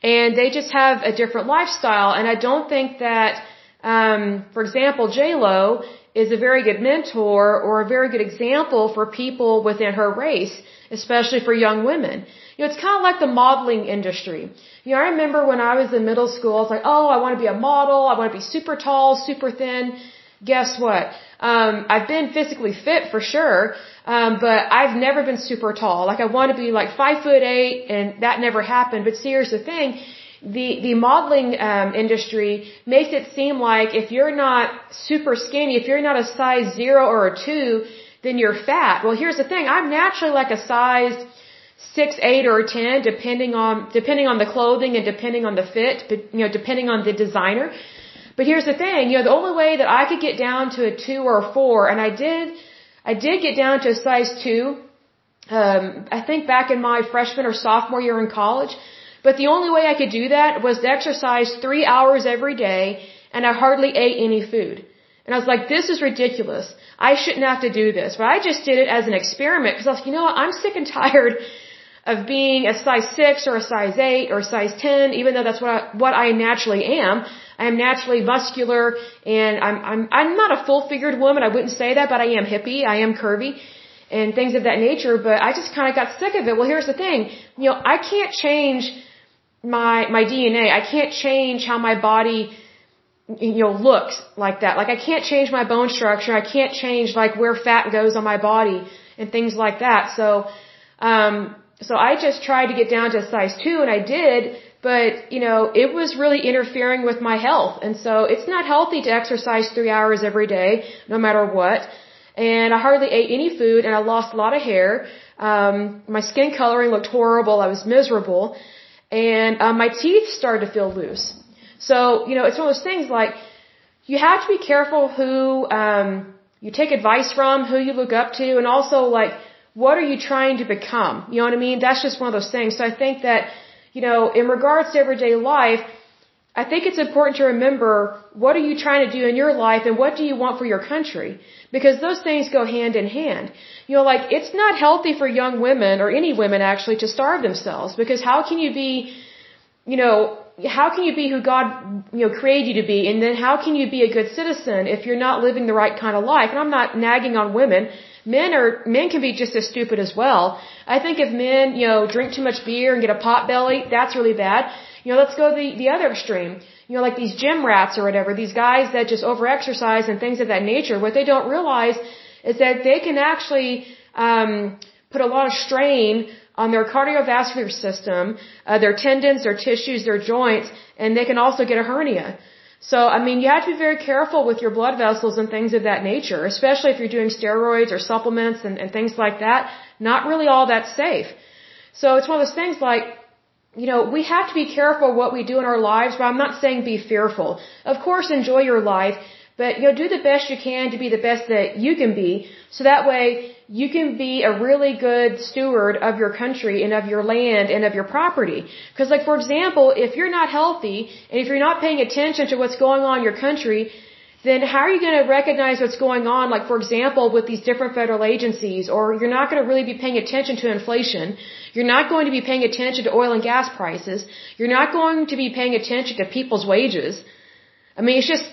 and they just have a different lifestyle. And I don't think that, um, for example, J Lo is a very good mentor or a very good example for people within her race, especially for young women. You know, it's kind of like the modeling industry. You know, I remember when I was in middle school, I was like, oh, I want to be a model. I want to be super tall, super thin. Guess what? Um, I've been physically fit for sure, um, but I've never been super tall. Like I want to be like five foot eight, and that never happened. But see, here's the thing: the the modeling um, industry makes it seem like if you're not super skinny, if you're not a size zero or a two, then you're fat. Well, here's the thing: I'm naturally like a size six, eight, or ten, depending on depending on the clothing and depending on the fit, but you know, depending on the designer. But here's the thing, you know, the only way that I could get down to a two or a four, and I did, I did get down to a size two, um, I think back in my freshman or sophomore year in college. But the only way I could do that was to exercise three hours every day, and I hardly ate any food. And I was like, this is ridiculous. I shouldn't have to do this. But I just did it as an experiment because I was like, you know what, I'm sick and tired of being a size 6 or a size 8 or a size 10, even though that's what I, what I naturally am. I am naturally muscular and I'm, I'm, I'm not a full figured woman. I wouldn't say that, but I am hippie. I am curvy and things of that nature. But I just kind of got sick of it. Well, here's the thing. You know, I can't change my, my DNA. I can't change how my body, you know, looks like that. Like I can't change my bone structure. I can't change like where fat goes on my body and things like that. So, um, so I just tried to get down to a size two and I did, but, you know, it was really interfering with my health. And so it's not healthy to exercise three hours every day, no matter what. And I hardly ate any food and I lost a lot of hair. Um, my skin coloring looked horrible. I was miserable. And um, my teeth started to feel loose. So, you know, it's one of those things like you have to be careful who um, you take advice from, who you look up to, and also like what are you trying to become? You know what I mean? That's just one of those things. So I think that you know, in regards to everyday life, I think it's important to remember what are you trying to do in your life and what do you want for your country? Because those things go hand in hand. You know, like it's not healthy for young women or any women actually to starve themselves because how can you be, you know, how can you be who God, you know, created you to be and then how can you be a good citizen if you're not living the right kind of life? And I'm not nagging on women men are men can be just as stupid as well. I think if men, you know, drink too much beer and get a pot belly, that's really bad. You know, let's go the the other extreme. You know, like these gym rats or whatever, these guys that just overexercise and things of that nature. What they don't realize is that they can actually um, put a lot of strain on their cardiovascular system, uh, their tendons, their tissues, their joints, and they can also get a hernia. So, I mean, you have to be very careful with your blood vessels and things of that nature, especially if you're doing steroids or supplements and, and things like that. Not really all that safe. So it's one of those things like, you know, we have to be careful what we do in our lives, but I'm not saying be fearful. Of course, enjoy your life, but you know, do the best you can to be the best that you can be, so that way you can be a really good steward of your country and of your land and of your property. Because, like for example, if you're not healthy and if you're not paying attention to what's going on in your country, then how are you going to recognize what's going on, like for example, with these different federal agencies, or you're not going to really be paying attention to inflation, you're not going to be paying attention to oil and gas prices, you're not going to be paying attention to people's wages. I mean, it's just,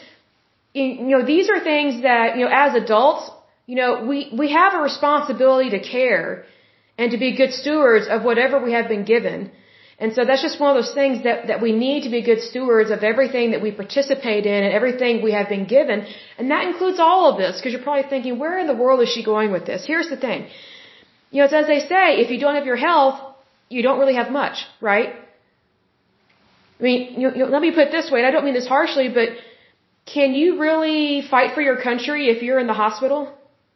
you know, these are things that, you know, as adults, you know, we, we have a responsibility to care and to be good stewards of whatever we have been given. And so that's just one of those things that, that we need to be good stewards of everything that we participate in and everything we have been given. And that includes all of this, because you're probably thinking, where in the world is she going with this? Here's the thing. You know, it's as they say, if you don't have your health, you don't really have much, right? I mean, you, you, let me put it this way, and I don't mean this harshly, but can you really fight for your country if you're in the hospital?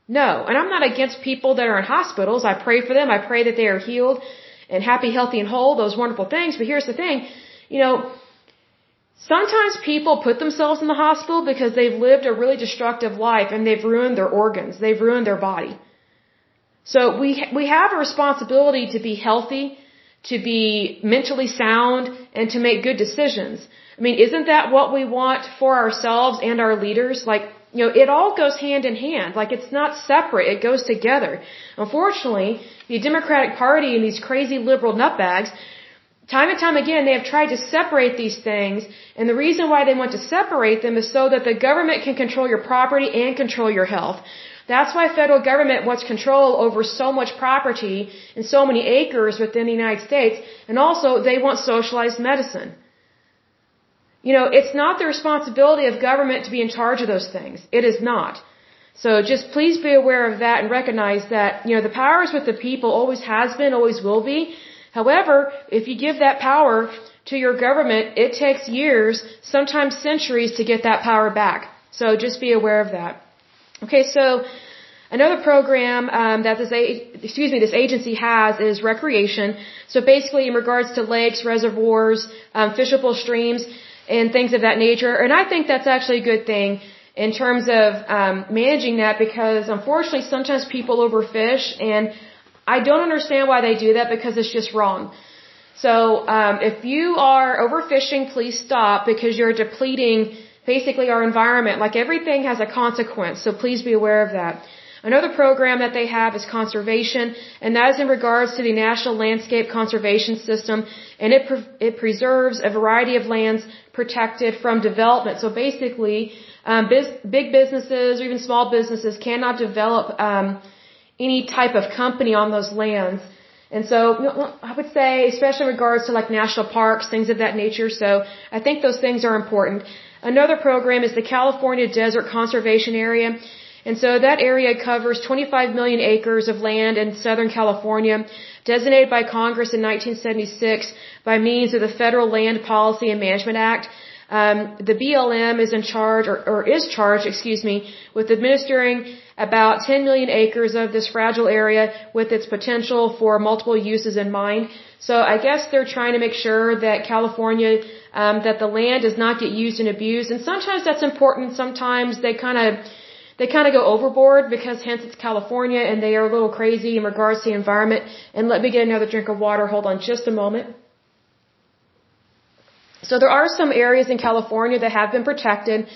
No. And I'm not against people that are in hospitals. I pray for them. I pray that they are healed and happy, healthy, and whole, those wonderful things. But here's the thing, you know, sometimes people put themselves in the hospital because they've lived a really destructive life and they've ruined their organs. They've ruined their body. So we, we have a responsibility to be healthy, to be mentally sound, and to make good decisions. I mean, isn't that what we want for ourselves and our leaders? Like, you know, it all goes hand in hand. Like, it's not separate. It goes together. Unfortunately, the Democratic Party and these crazy liberal nutbags, time and time again, they have tried to separate these things. And the reason why they want to separate them is so that the government can control your property and control your health. That's why federal government wants control over so much property and so many acres within the United States. And also, they want socialized medicine. You know, it's not the responsibility of government to be in charge of those things. It is not. So just please be aware of that and recognize that, you know, the power is with the people, always has been, always will be. However, if you give that power to your government, it takes years, sometimes centuries to get that power back. So just be aware of that. Okay, so another program um, that this excuse me this agency has is recreation. So basically, in regards to lakes, reservoirs, um, fishable streams, and things of that nature. And I think that's actually a good thing in terms of um, managing that because unfortunately sometimes people overfish and I don't understand why they do that because it's just wrong. So um, if you are overfishing, please stop because you're depleting basically our environment. Like everything has a consequence, so please be aware of that. Another program that they have is conservation, and that is in regards to the National Landscape Conservation System, and it, pre- it preserves a variety of lands protected from development. So basically, um, biz- big businesses or even small businesses cannot develop um, any type of company on those lands. And so I would say, especially in regards to like national parks, things of that nature. So I think those things are important. Another program is the California Desert Conservation Area. And so that area covers 25 million acres of land in Southern California, designated by Congress in 1976 by means of the Federal Land Policy and Management Act. Um, the BLM is in charge, or, or is charged, excuse me, with administering about 10 million acres of this fragile area with its potential for multiple uses in mind. So I guess they're trying to make sure that California, um, that the land does not get used and abused. And sometimes that's important. Sometimes they kind of they kind of go overboard because hence it's California and they are a little crazy in regards to the environment. And let me get another drink of water. Hold on just a moment. So there are some areas in California that have been protected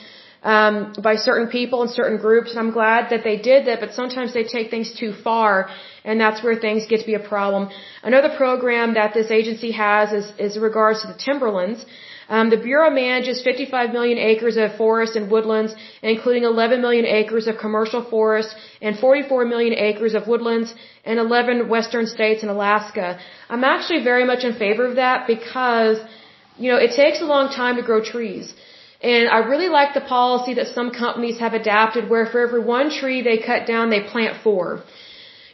um, by certain people and certain groups, and I'm glad that they did that. But sometimes they take things too far, and that's where things get to be a problem. Another program that this agency has is, is regards to the timberlands. Um, the Bureau manages 55 million acres of forests and woodlands, including 11 million acres of commercial forests and 44 million acres of woodlands in 11 western states and Alaska. I'm actually very much in favor of that because, you know, it takes a long time to grow trees. And I really like the policy that some companies have adapted where for every one tree they cut down, they plant four.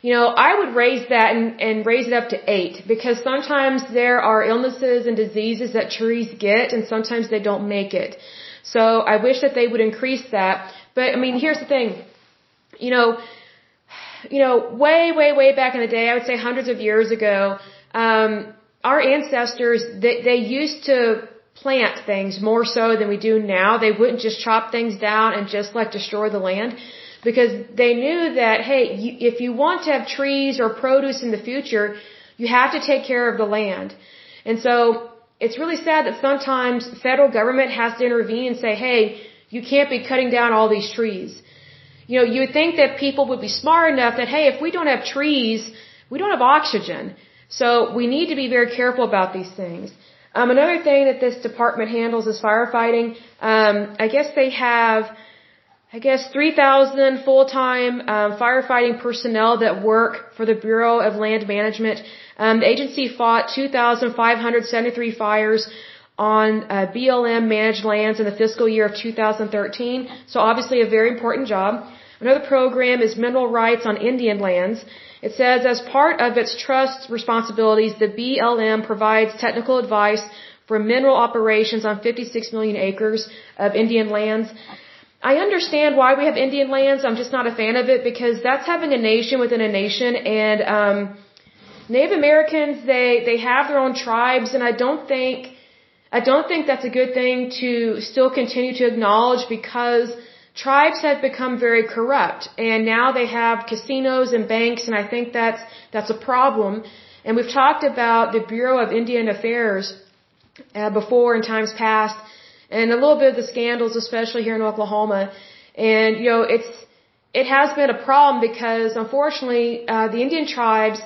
You know, I would raise that and, and raise it up to eight because sometimes there are illnesses and diseases that trees get and sometimes they don't make it. So I wish that they would increase that. But I mean, here's the thing. You know, you know, way, way, way back in the day, I would say hundreds of years ago, um, our ancestors, they, they used to plant things more so than we do now. They wouldn't just chop things down and just like destroy the land because they knew that, hey, you, if you want to have trees or produce in the future, you have to take care of the land. And so it's really sad that sometimes federal government has to intervene and say, hey, you can't be cutting down all these trees. You know, you would think that people would be smart enough that, hey, if we don't have trees, we don't have oxygen. So we need to be very careful about these things. Um, another thing that this department handles is firefighting. Um, I guess they have, I guess, 3,000 full-time um, firefighting personnel that work for the Bureau of Land Management. Um, the agency fought 2,573 fires on uh, BLM managed lands in the fiscal year of 2013. So obviously a very important job. Another program is mineral rights on Indian lands. It says, as part of its trust responsibilities, the BLM provides technical advice for mineral operations on 56 million acres of Indian lands. I understand why we have Indian lands. I'm just not a fan of it because that's having a nation within a nation. And um, Native Americans, they they have their own tribes, and I don't think I don't think that's a good thing to still continue to acknowledge because tribes have become very corrupt and now they have casinos and banks and I think that's that's a problem. And we've talked about the Bureau of Indian Affairs uh, before in times past and a little bit of the scandals especially here in Oklahoma. And you know, it's it has been a problem because unfortunately uh, the Indian tribes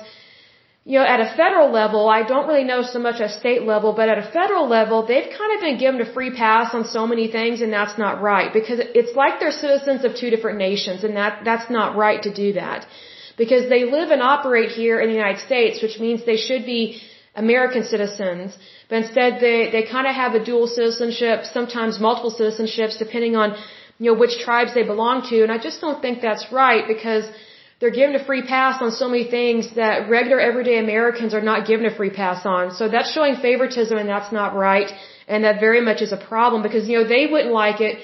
you know, at a federal level, I don't really know so much at state level, but at a federal level, they've kind of been given a free pass on so many things, and that's not right because it's like they're citizens of two different nations, and that that's not right to do that because they live and operate here in the United States, which means they should be American citizens, but instead they they kind of have a dual citizenship, sometimes multiple citizenships, depending on you know which tribes they belong to, and I just don't think that's right because they're given a free pass on so many things that regular everyday Americans are not given a free pass on. So that's showing favoritism and that's not right. And that very much is a problem because, you know, they wouldn't like it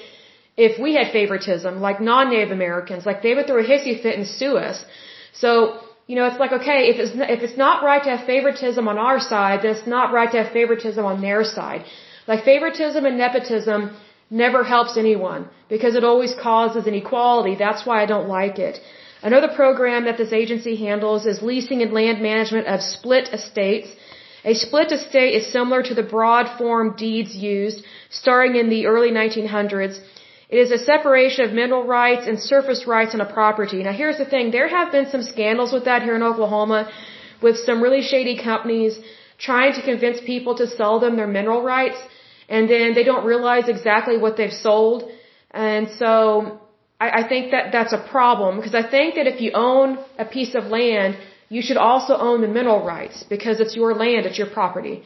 if we had favoritism, like non-Native Americans. Like they would throw a hissy fit and sue us. So, you know, it's like, okay, if it's, if it's not right to have favoritism on our side, then it's not right to have favoritism on their side. Like favoritism and nepotism never helps anyone because it always causes inequality. That's why I don't like it. Another program that this agency handles is leasing and land management of split estates. A split estate is similar to the broad form deeds used starting in the early 1900s. It is a separation of mineral rights and surface rights on a property. Now here's the thing, there have been some scandals with that here in Oklahoma with some really shady companies trying to convince people to sell them their mineral rights and then they don't realize exactly what they've sold. And so I, I think that that's a problem because I think that if you own a piece of land, you should also own the mineral rights because it's your land, it's your property.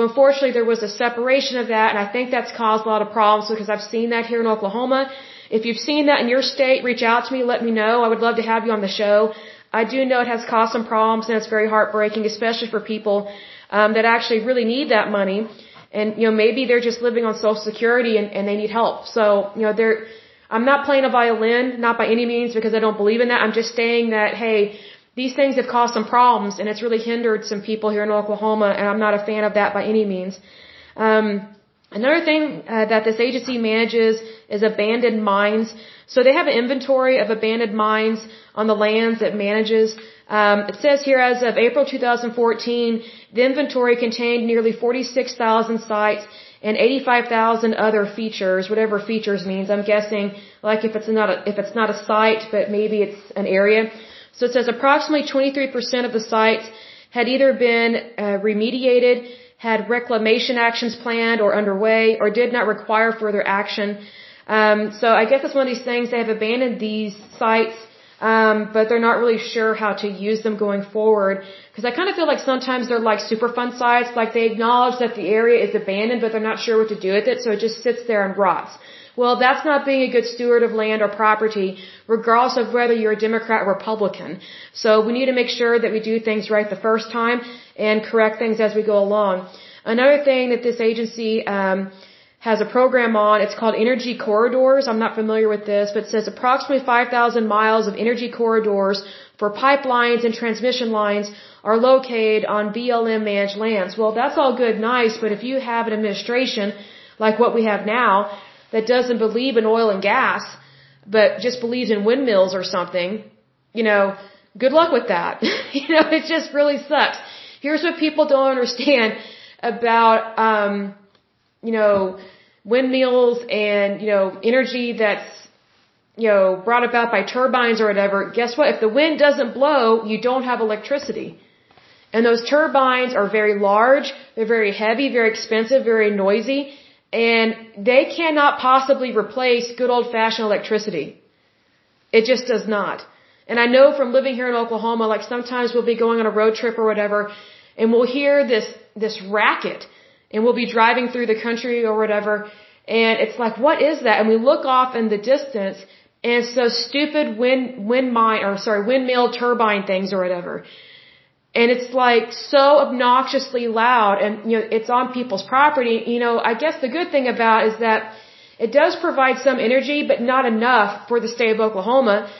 But unfortunately, there was a separation of that, and I think that's caused a lot of problems because I've seen that here in Oklahoma. If you've seen that in your state, reach out to me, let me know. I would love to have you on the show. I do know it has caused some problems, and it's very heartbreaking, especially for people um, that actually really need that money. And you know, maybe they're just living on Social Security and, and they need help. So you know, they're I'm not playing a violin, not by any means because I don't believe in that. I'm just saying that, hey, these things have caused some problems and it's really hindered some people here in Oklahoma and I'm not a fan of that by any means. Um, another thing uh, that this agency manages is abandoned mines. So they have an inventory of abandoned mines on the lands it manages. Um, it says here as of April 2014, the inventory contained nearly 46,000 sites and 85,000 other features, whatever features means. I'm guessing like if it's not a, if it's not a site, but maybe it's an area. So it says approximately 23% of the sites had either been uh, remediated, had reclamation actions planned or underway, or did not require further action. Um, so I guess it's one of these things. They have abandoned these sites um, but they're not really sure how to use them going forward. Because I kind of feel like sometimes they're like Superfund sites, like they acknowledge that the area is abandoned, but they're not sure what to do with it, so it just sits there and rots. Well, that's not being a good steward of land or property, regardless of whether you're a Democrat or Republican. So we need to make sure that we do things right the first time and correct things as we go along. Another thing that this agency um, has a program on. It's called Energy Corridors. I'm not familiar with this, but it says approximately 5,000 miles of energy corridors for pipelines and transmission lines are located on BLM managed lands. Well, that's all good nice, but if you have an administration like what we have now that doesn't believe in oil and gas, but just believes in windmills or something, you know, good luck with that. you know, it just really sucks. Here's what people don't understand about, um, you know, windmills and, you know, energy that's, you know, brought about by turbines or whatever. Guess what? If the wind doesn't blow, you don't have electricity. And those turbines are very large, they're very heavy, very expensive, very noisy, and they cannot possibly replace good old fashioned electricity. It just does not. And I know from living here in Oklahoma, like sometimes we'll be going on a road trip or whatever, and we'll hear this, this racket, and we'll be driving through the country or whatever, and it's like, what is that? And we look off in the distance, and those stupid wind, wind mine, or sorry, windmill turbine things or whatever. And it's like so obnoxiously loud and, you know, it's on people's property. You know, I guess the good thing about is that it does provide some energy, but not enough for the state of Oklahoma.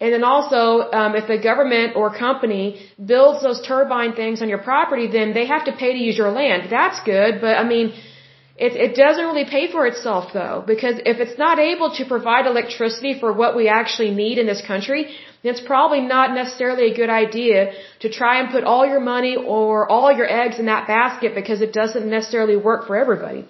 And then also, um, if the government or company builds those turbine things on your property, then they have to pay to use your land. That's good, but I mean, it, it doesn't really pay for itself though, because if it's not able to provide electricity for what we actually need in this country, then it's probably not necessarily a good idea to try and put all your money or all your eggs in that basket because it doesn't necessarily work for everybody.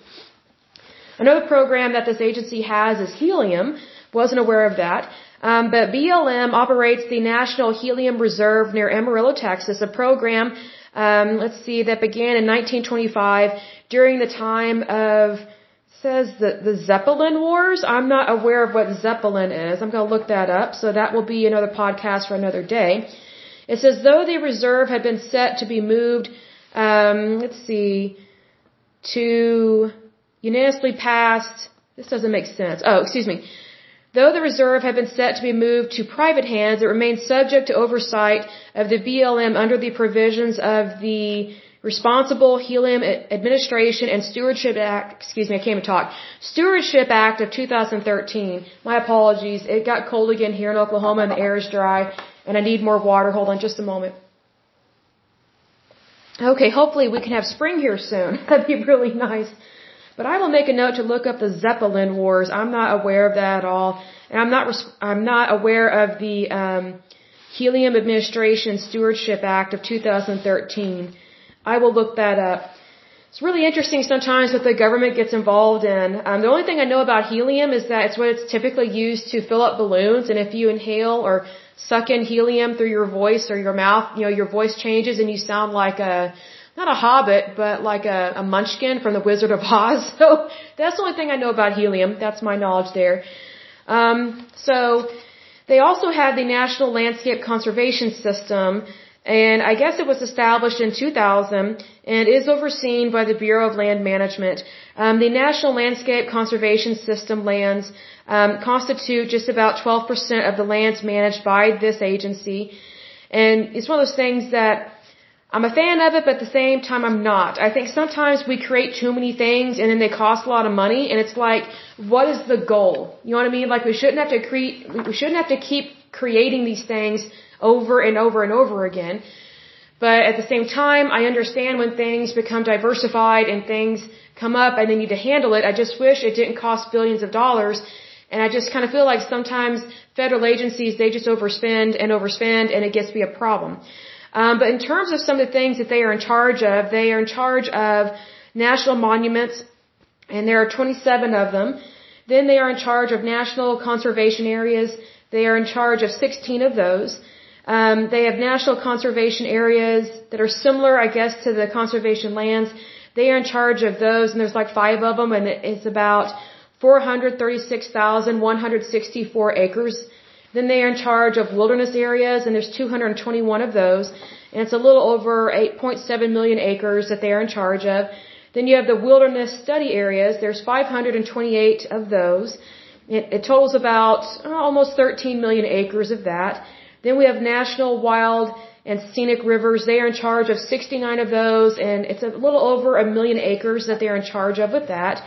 Another program that this agency has is helium. Wasn't aware of that. Um, but BLM operates the National Helium Reserve near Amarillo, Texas, a program, um, let's see, that began in 1925 during the time of says the the Zeppelin Wars. I'm not aware of what Zeppelin is. I'm going to look that up. So that will be another podcast for another day. It says though the reserve had been set to be moved, um, let's see, to unanimously passed. This doesn't make sense. Oh, excuse me. Though the reserve had been set to be moved to private hands, it remained subject to oversight of the BLM under the provisions of the Responsible Helium Administration and Stewardship Act, excuse me, I can't even talk. Stewardship Act of 2013. My apologies. It got cold again here in Oklahoma and the air is dry and I need more water. Hold on just a moment. Okay, hopefully we can have spring here soon. That'd be really nice. But I will make a note to look up the Zeppelin Wars. I'm not aware of that at all. And I'm not, I'm not aware of the, um, Helium Administration Stewardship Act of 2013. I will look that up. It's really interesting sometimes what the government gets involved in. Um, the only thing I know about helium is that it's what it's typically used to fill up balloons, and if you inhale or suck in helium through your voice or your mouth, you know, your voice changes and you sound like a, not a hobbit, but like a, a munchkin from the Wizard of Oz. So that's the only thing I know about helium. That's my knowledge there. Um, so they also have the National Landscape Conservation System, and I guess it was established in 2000 and is overseen by the Bureau of Land Management. Um, the National Landscape Conservation System lands um, constitute just about 12% of the lands managed by this agency. And it's one of those things that I'm a fan of it, but at the same time I'm not. I think sometimes we create too many things and then they cost a lot of money and it's like, what is the goal? You know what I mean? Like we shouldn't have to create, we shouldn't have to keep creating these things over and over and over again. But at the same time, I understand when things become diversified and things come up and they need to handle it. I just wish it didn't cost billions of dollars. And I just kind of feel like sometimes federal agencies, they just overspend and overspend and it gets to be a problem. Um, but in terms of some of the things that they are in charge of, they are in charge of national monuments and there are 27 of them. Then they are in charge of national conservation areas. They are in charge of 16 of those. Um, they have national conservation areas that are similar, I guess, to the conservation lands. They are in charge of those, and there's like five of them, and it's about 436,164 acres. Then they are in charge of wilderness areas, and there's 221 of those, and it's a little over 8.7 million acres that they are in charge of. Then you have the wilderness study areas. There's 528 of those. It, it totals about oh, almost 13 million acres of that. Then we have National Wild and Scenic Rivers. They are in charge of 69 of those, and it's a little over a million acres that they're in charge of with that.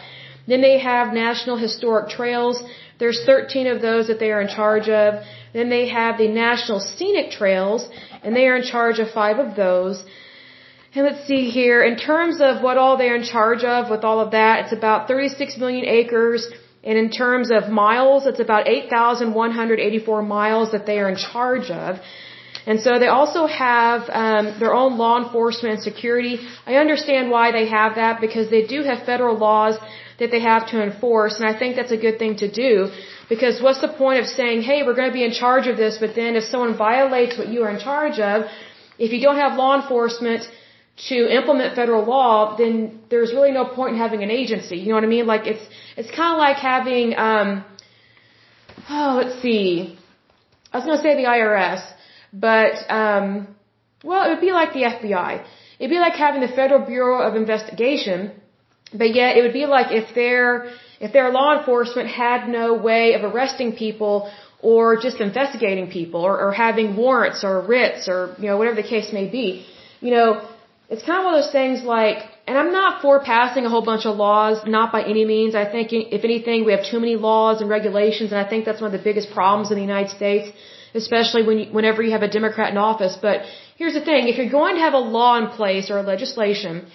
Then they have National Historic Trails. There's 13 of those that they are in charge of. Then they have the National Scenic Trails, and they are in charge of five of those. And let's see here, in terms of what all they're in charge of with all of that, it's about 36 million acres. And in terms of miles, it's about 8,184 miles that they are in charge of. And so they also have um, their own law enforcement and security. I understand why they have that because they do have federal laws that they have to enforce, and I think that's a good thing to do. Because what's the point of saying, hey, we're going to be in charge of this, but then if someone violates what you are in charge of, if you don't have law enforcement to implement federal law, then there's really no point in having an agency. You know what I mean? Like it's it's kind of like having um oh, let's see. I was going to say the IRS, but um well, it would be like the FBI. It'd be like having the Federal Bureau of Investigation, but yet it would be like if their if their law enforcement had no way of arresting people or just investigating people or, or having warrants or writs or you know whatever the case may be. You know, it's kind of one of those things like, and I'm not for passing a whole bunch of laws, not by any means. I think, if anything, we have too many laws and regulations, and I think that's one of the biggest problems in the United States, especially when you, whenever you have a Democrat in office. But here's the thing: if you're going to have a law in place or a legislation,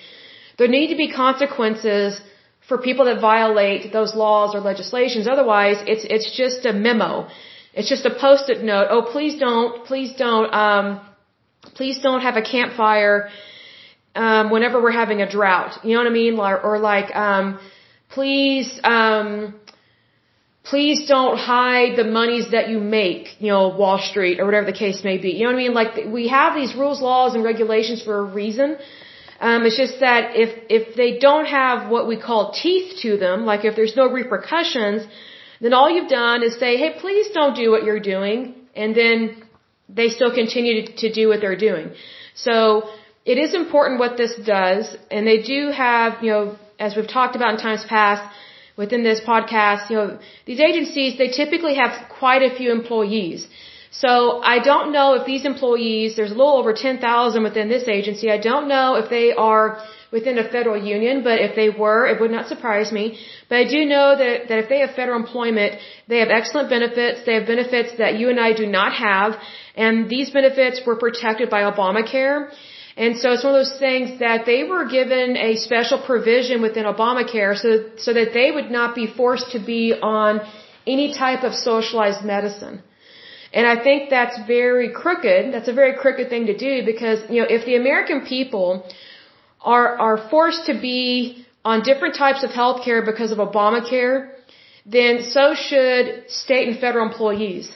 there need to be consequences for people that violate those laws or legislations. Otherwise, it's it's just a memo. It's just a post-it note. Oh, please don't, please don't, um, please don't have a campfire um, whenever we're having a drought. You know what I mean? Or, or like, um, please, um, please don't hide the monies that you make, you know, Wall Street or whatever the case may be. You know what I mean? Like, we have these rules, laws, and regulations for a reason. Um, it's just that if, if they don't have what we call teeth to them, like if there's no repercussions, then all you've done is say, hey, please don't do what you're doing, and then they still continue to, to do what they're doing. So, it is important what this does, and they do have, you know, as we've talked about in times past, within this podcast, you know, these agencies, they typically have quite a few employees. So I don't know if these employees, there's a little over 10,000 within this agency. I don't know if they are within a federal union, but if they were, it would not surprise me. But I do know that, that if they have federal employment, they have excellent benefits. They have benefits that you and I do not have. And these benefits were protected by Obamacare. And so it's one of those things that they were given a special provision within Obamacare so, so that they would not be forced to be on any type of socialized medicine. And I think that's very crooked. That's a very crooked thing to do because, you know, if the American people are, are forced to be on different types of health care because of Obamacare, then so should state and federal employees.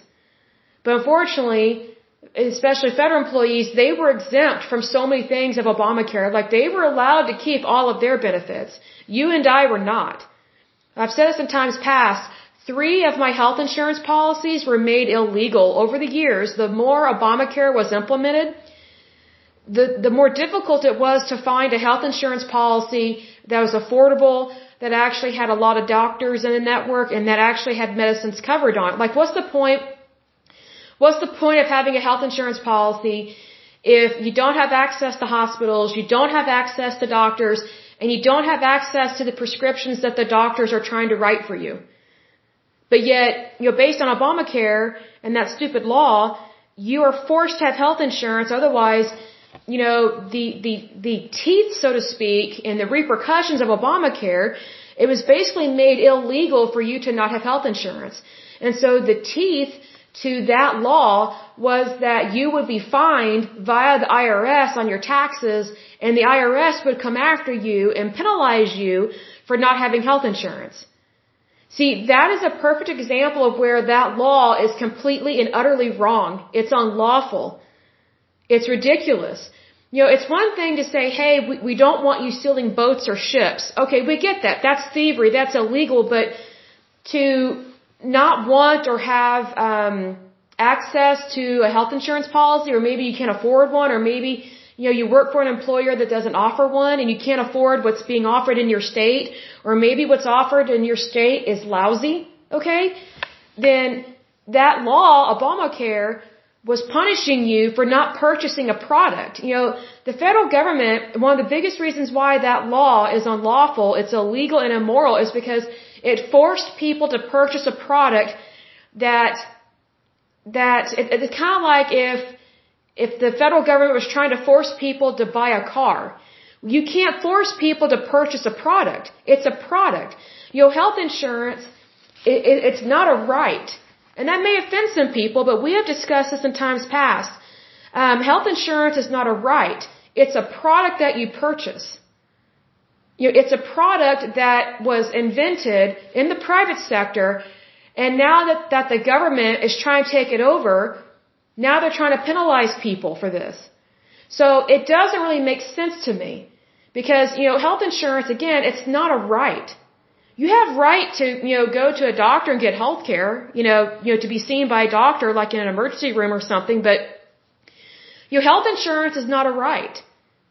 But unfortunately, especially federal employees, they were exempt from so many things of Obamacare. Like they were allowed to keep all of their benefits. You and I were not. I've said this in times past. Three of my health insurance policies were made illegal over the years. The more Obamacare was implemented, the, the more difficult it was to find a health insurance policy that was affordable, that actually had a lot of doctors in the network, and that actually had medicines covered on it. Like, what's the point What's the point of having a health insurance policy if you don't have access to hospitals, you don't have access to doctors, and you don't have access to the prescriptions that the doctors are trying to write for you? But yet, you know, based on Obamacare and that stupid law, you are forced to have health insurance. Otherwise, you know, the, the, the teeth, so to speak, and the repercussions of Obamacare, it was basically made illegal for you to not have health insurance. And so the teeth to that law was that you would be fined via the IRS on your taxes and the IRS would come after you and penalize you for not having health insurance. See, that is a perfect example of where that law is completely and utterly wrong. It's unlawful. It's ridiculous. You know, it's one thing to say, hey, we, we don't want you stealing boats or ships. Okay, we get that. That's thievery. That's illegal. But to not want or have um, access to a health insurance policy, or maybe you can't afford one, or maybe you know you work for an employer that doesn't offer one, and you can't afford what's being offered in your state, or maybe what's offered in your state is lousy. Okay, then that law, Obamacare, was punishing you for not purchasing a product. You know, the federal government, one of the biggest reasons why that law is unlawful, it's illegal and immoral, is because It forced people to purchase a product that, that, it, it's kind of like if, if the federal government was trying to force people to buy a car. You can't force people to purchase a product. It's a product. Your health insurance, it, it, it's not a right. And that may offend some people, but we have discussed this in times past. Um, health insurance is not a right. It's a product that you purchase. You know, it's a product that was invented in the private sector, and now that, that the government is trying to take it over, now they're trying to penalize people for this. So it doesn't really make sense to me. Because, you know, health insurance, again, it's not a right. You have right to, you know, go to a doctor and get health care, you know, you know, to be seen by a doctor like in an emergency room or something, but your health insurance is not a right.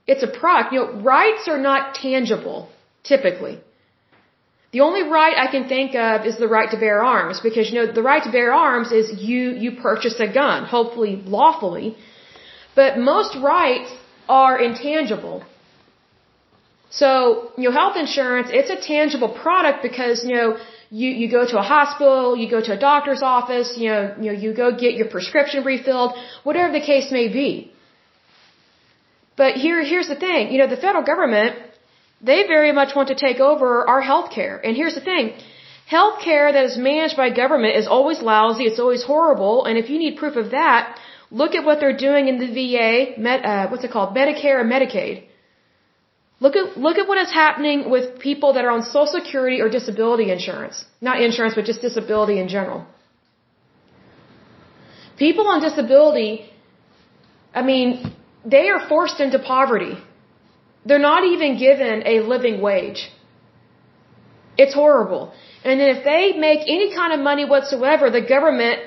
It's a product. You know, rights are not tangible, typically. The only right I can think of is the right to bear arms, because, you know, the right to bear arms is you, you purchase a gun, hopefully lawfully. But most rights are intangible. So, you know, health insurance, it's a tangible product because, you know, you, you go to a hospital, you go to a doctor's office, you know, you know, you go get your prescription refilled, whatever the case may be. But here, here's the thing, you know, the federal government, they very much want to take over our health care. And here's the thing, health care that is managed by government is always lousy, it's always horrible, and if you need proof of that, look at what they're doing in the VA, Med, uh, what's it called, Medicare and Medicaid. Look at, look at what is happening with people that are on Social Security or disability insurance. Not insurance, but just disability in general. People on disability, I mean, they are forced into poverty. They're not even given a living wage. It's horrible. And then if they make any kind of money whatsoever, the government,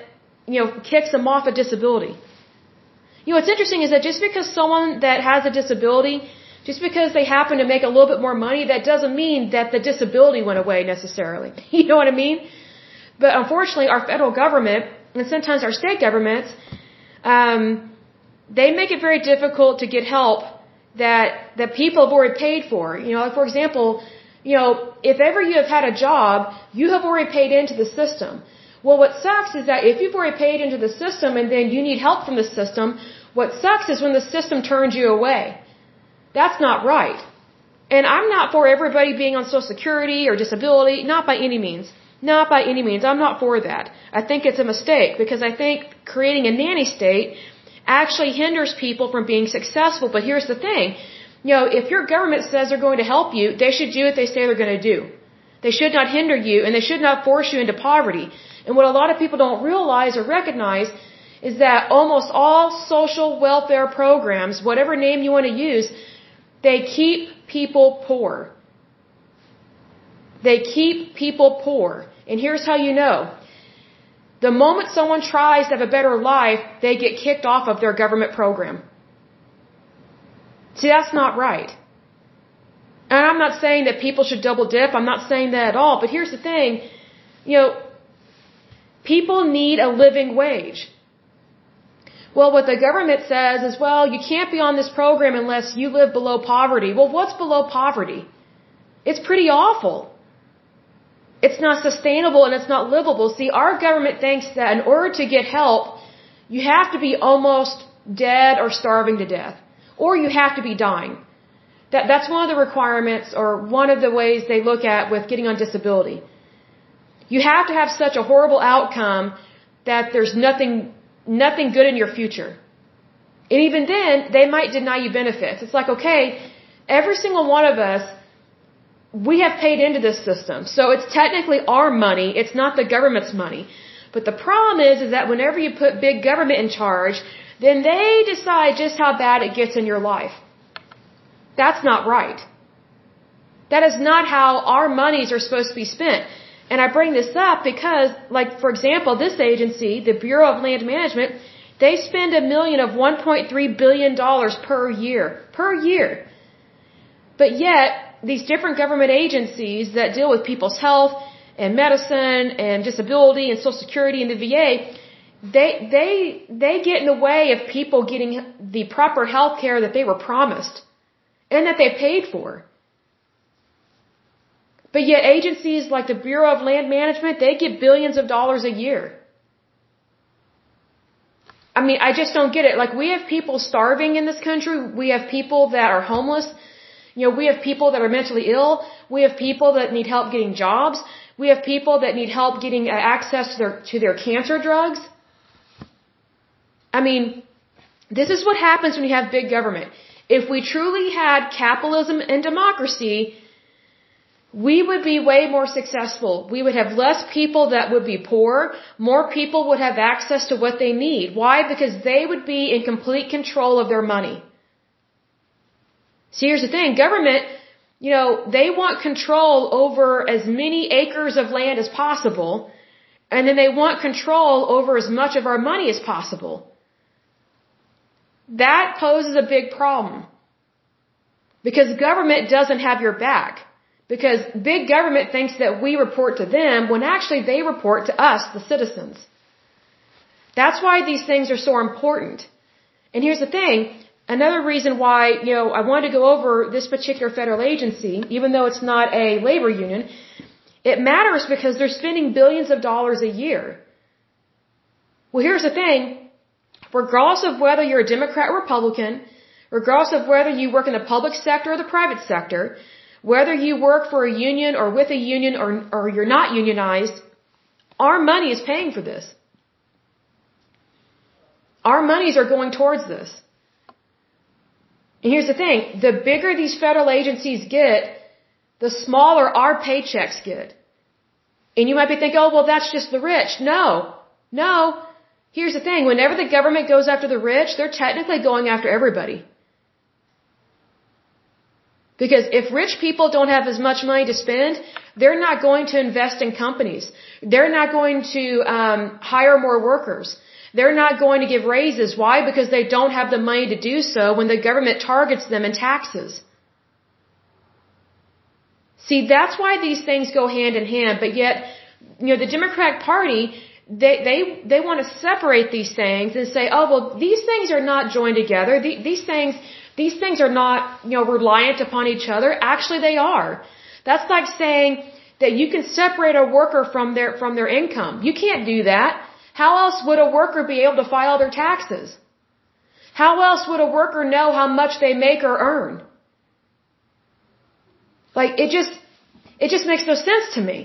you know, kicks them off a disability. You know, what's interesting is that just because someone that has a disability just because they happen to make a little bit more money, that doesn't mean that the disability went away necessarily. You know what I mean? But unfortunately, our federal government and sometimes our state governments, um, they make it very difficult to get help that that people have already paid for. You know, like for example, you know, if ever you have had a job, you have already paid into the system. Well, what sucks is that if you've already paid into the system and then you need help from the system, what sucks is when the system turns you away. That's not right. And I'm not for everybody being on Social Security or disability, not by any means. Not by any means. I'm not for that. I think it's a mistake because I think creating a nanny state actually hinders people from being successful. But here's the thing. You know, if your government says they're going to help you, they should do what they say they're going to do. They should not hinder you and they should not force you into poverty. And what a lot of people don't realize or recognize is that almost all social welfare programs, whatever name you want to use, they keep people poor. They keep people poor. And here's how you know. The moment someone tries to have a better life, they get kicked off of their government program. See, that's not right. And I'm not saying that people should double dip. I'm not saying that at all. But here's the thing. You know, people need a living wage. Well, what the government says is, well, you can't be on this program unless you live below poverty. Well, what's below poverty? It's pretty awful. It's not sustainable and it's not livable. See, our government thinks that in order to get help, you have to be almost dead or starving to death. Or you have to be dying. That, that's one of the requirements or one of the ways they look at with getting on disability. You have to have such a horrible outcome that there's nothing nothing good in your future. And even then, they might deny you benefits. It's like, okay, every single one of us, we have paid into this system. So it's technically our money. It's not the government's money. But the problem is, is that whenever you put big government in charge, then they decide just how bad it gets in your life. That's not right. That is not how our monies are supposed to be spent. And I bring this up because, like, for example, this agency, the Bureau of Land Management, they spend a million of $1.3 billion per year. Per year. But yet, these different government agencies that deal with people's health and medicine and disability and social security and the VA, they, they, they get in the way of people getting the proper health care that they were promised and that they paid for. But yet agencies like the Bureau of Land Management, they get billions of dollars a year. I mean, I just don't get it. Like we have people starving in this country. We have people that are homeless. You know, we have people that are mentally ill. We have people that need help getting jobs. We have people that need help getting access to their to their cancer drugs. I mean, this is what happens when you have big government. If we truly had capitalism and democracy, we would be way more successful. We would have less people that would be poor. More people would have access to what they need. Why? Because they would be in complete control of their money. See, here's the thing. Government, you know, they want control over as many acres of land as possible, and then they want control over as much of our money as possible. That poses a big problem. Because government doesn't have your back. Because big government thinks that we report to them when actually they report to us, the citizens. That's why these things are so important. And here's the thing, another reason why, you know, I wanted to go over this particular federal agency, even though it's not a labor union, it matters because they're spending billions of dollars a year. Well, here's the thing, regardless of whether you're a Democrat or Republican, regardless of whether you work in the public sector or the private sector, whether you work for a union or with a union or, or you're not unionized, our money is paying for this. Our monies are going towards this. Here's the thing, the bigger these federal agencies get, the smaller our paychecks get. And you might be thinking, oh, well, that's just the rich. No, no. Here's the thing, whenever the government goes after the rich, they're technically going after everybody. Because if rich people don't have as much money to spend, they're not going to invest in companies. They're not going to um, hire more workers. They're not going to give raises. Why? Because they don't have the money to do so when the government targets them in taxes. See, that's why these things go hand in hand. But yet, you know, the Democratic Party, they they they want to separate these things and say, oh well, these things are not joined together. These things these things are not, you know, reliant upon each other. Actually, they are. That's like saying that you can separate a worker from their, from their income. You can't do that. How else would a worker be able to file their taxes? How else would a worker know how much they make or earn? Like, it just, it just makes no sense to me.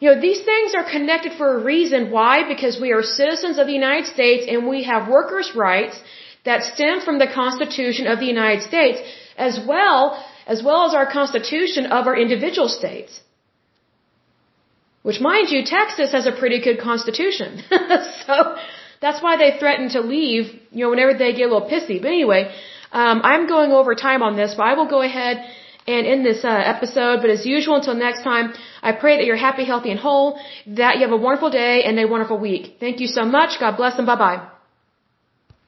You know, these things are connected for a reason. Why? Because we are citizens of the United States and we have workers' rights that stem from the Constitution of the United States as well as well as our Constitution of our individual states. Which mind you, Texas has a pretty good constitution. so that's why they threaten to leave, you know, whenever they get a little pissy. But anyway, um, I'm going over time on this, but I will go ahead and end this uh, episode. But as usual, until next time, I pray that you're happy, healthy, and whole, that you have a wonderful day and a wonderful week. Thank you so much. God bless and bye bye.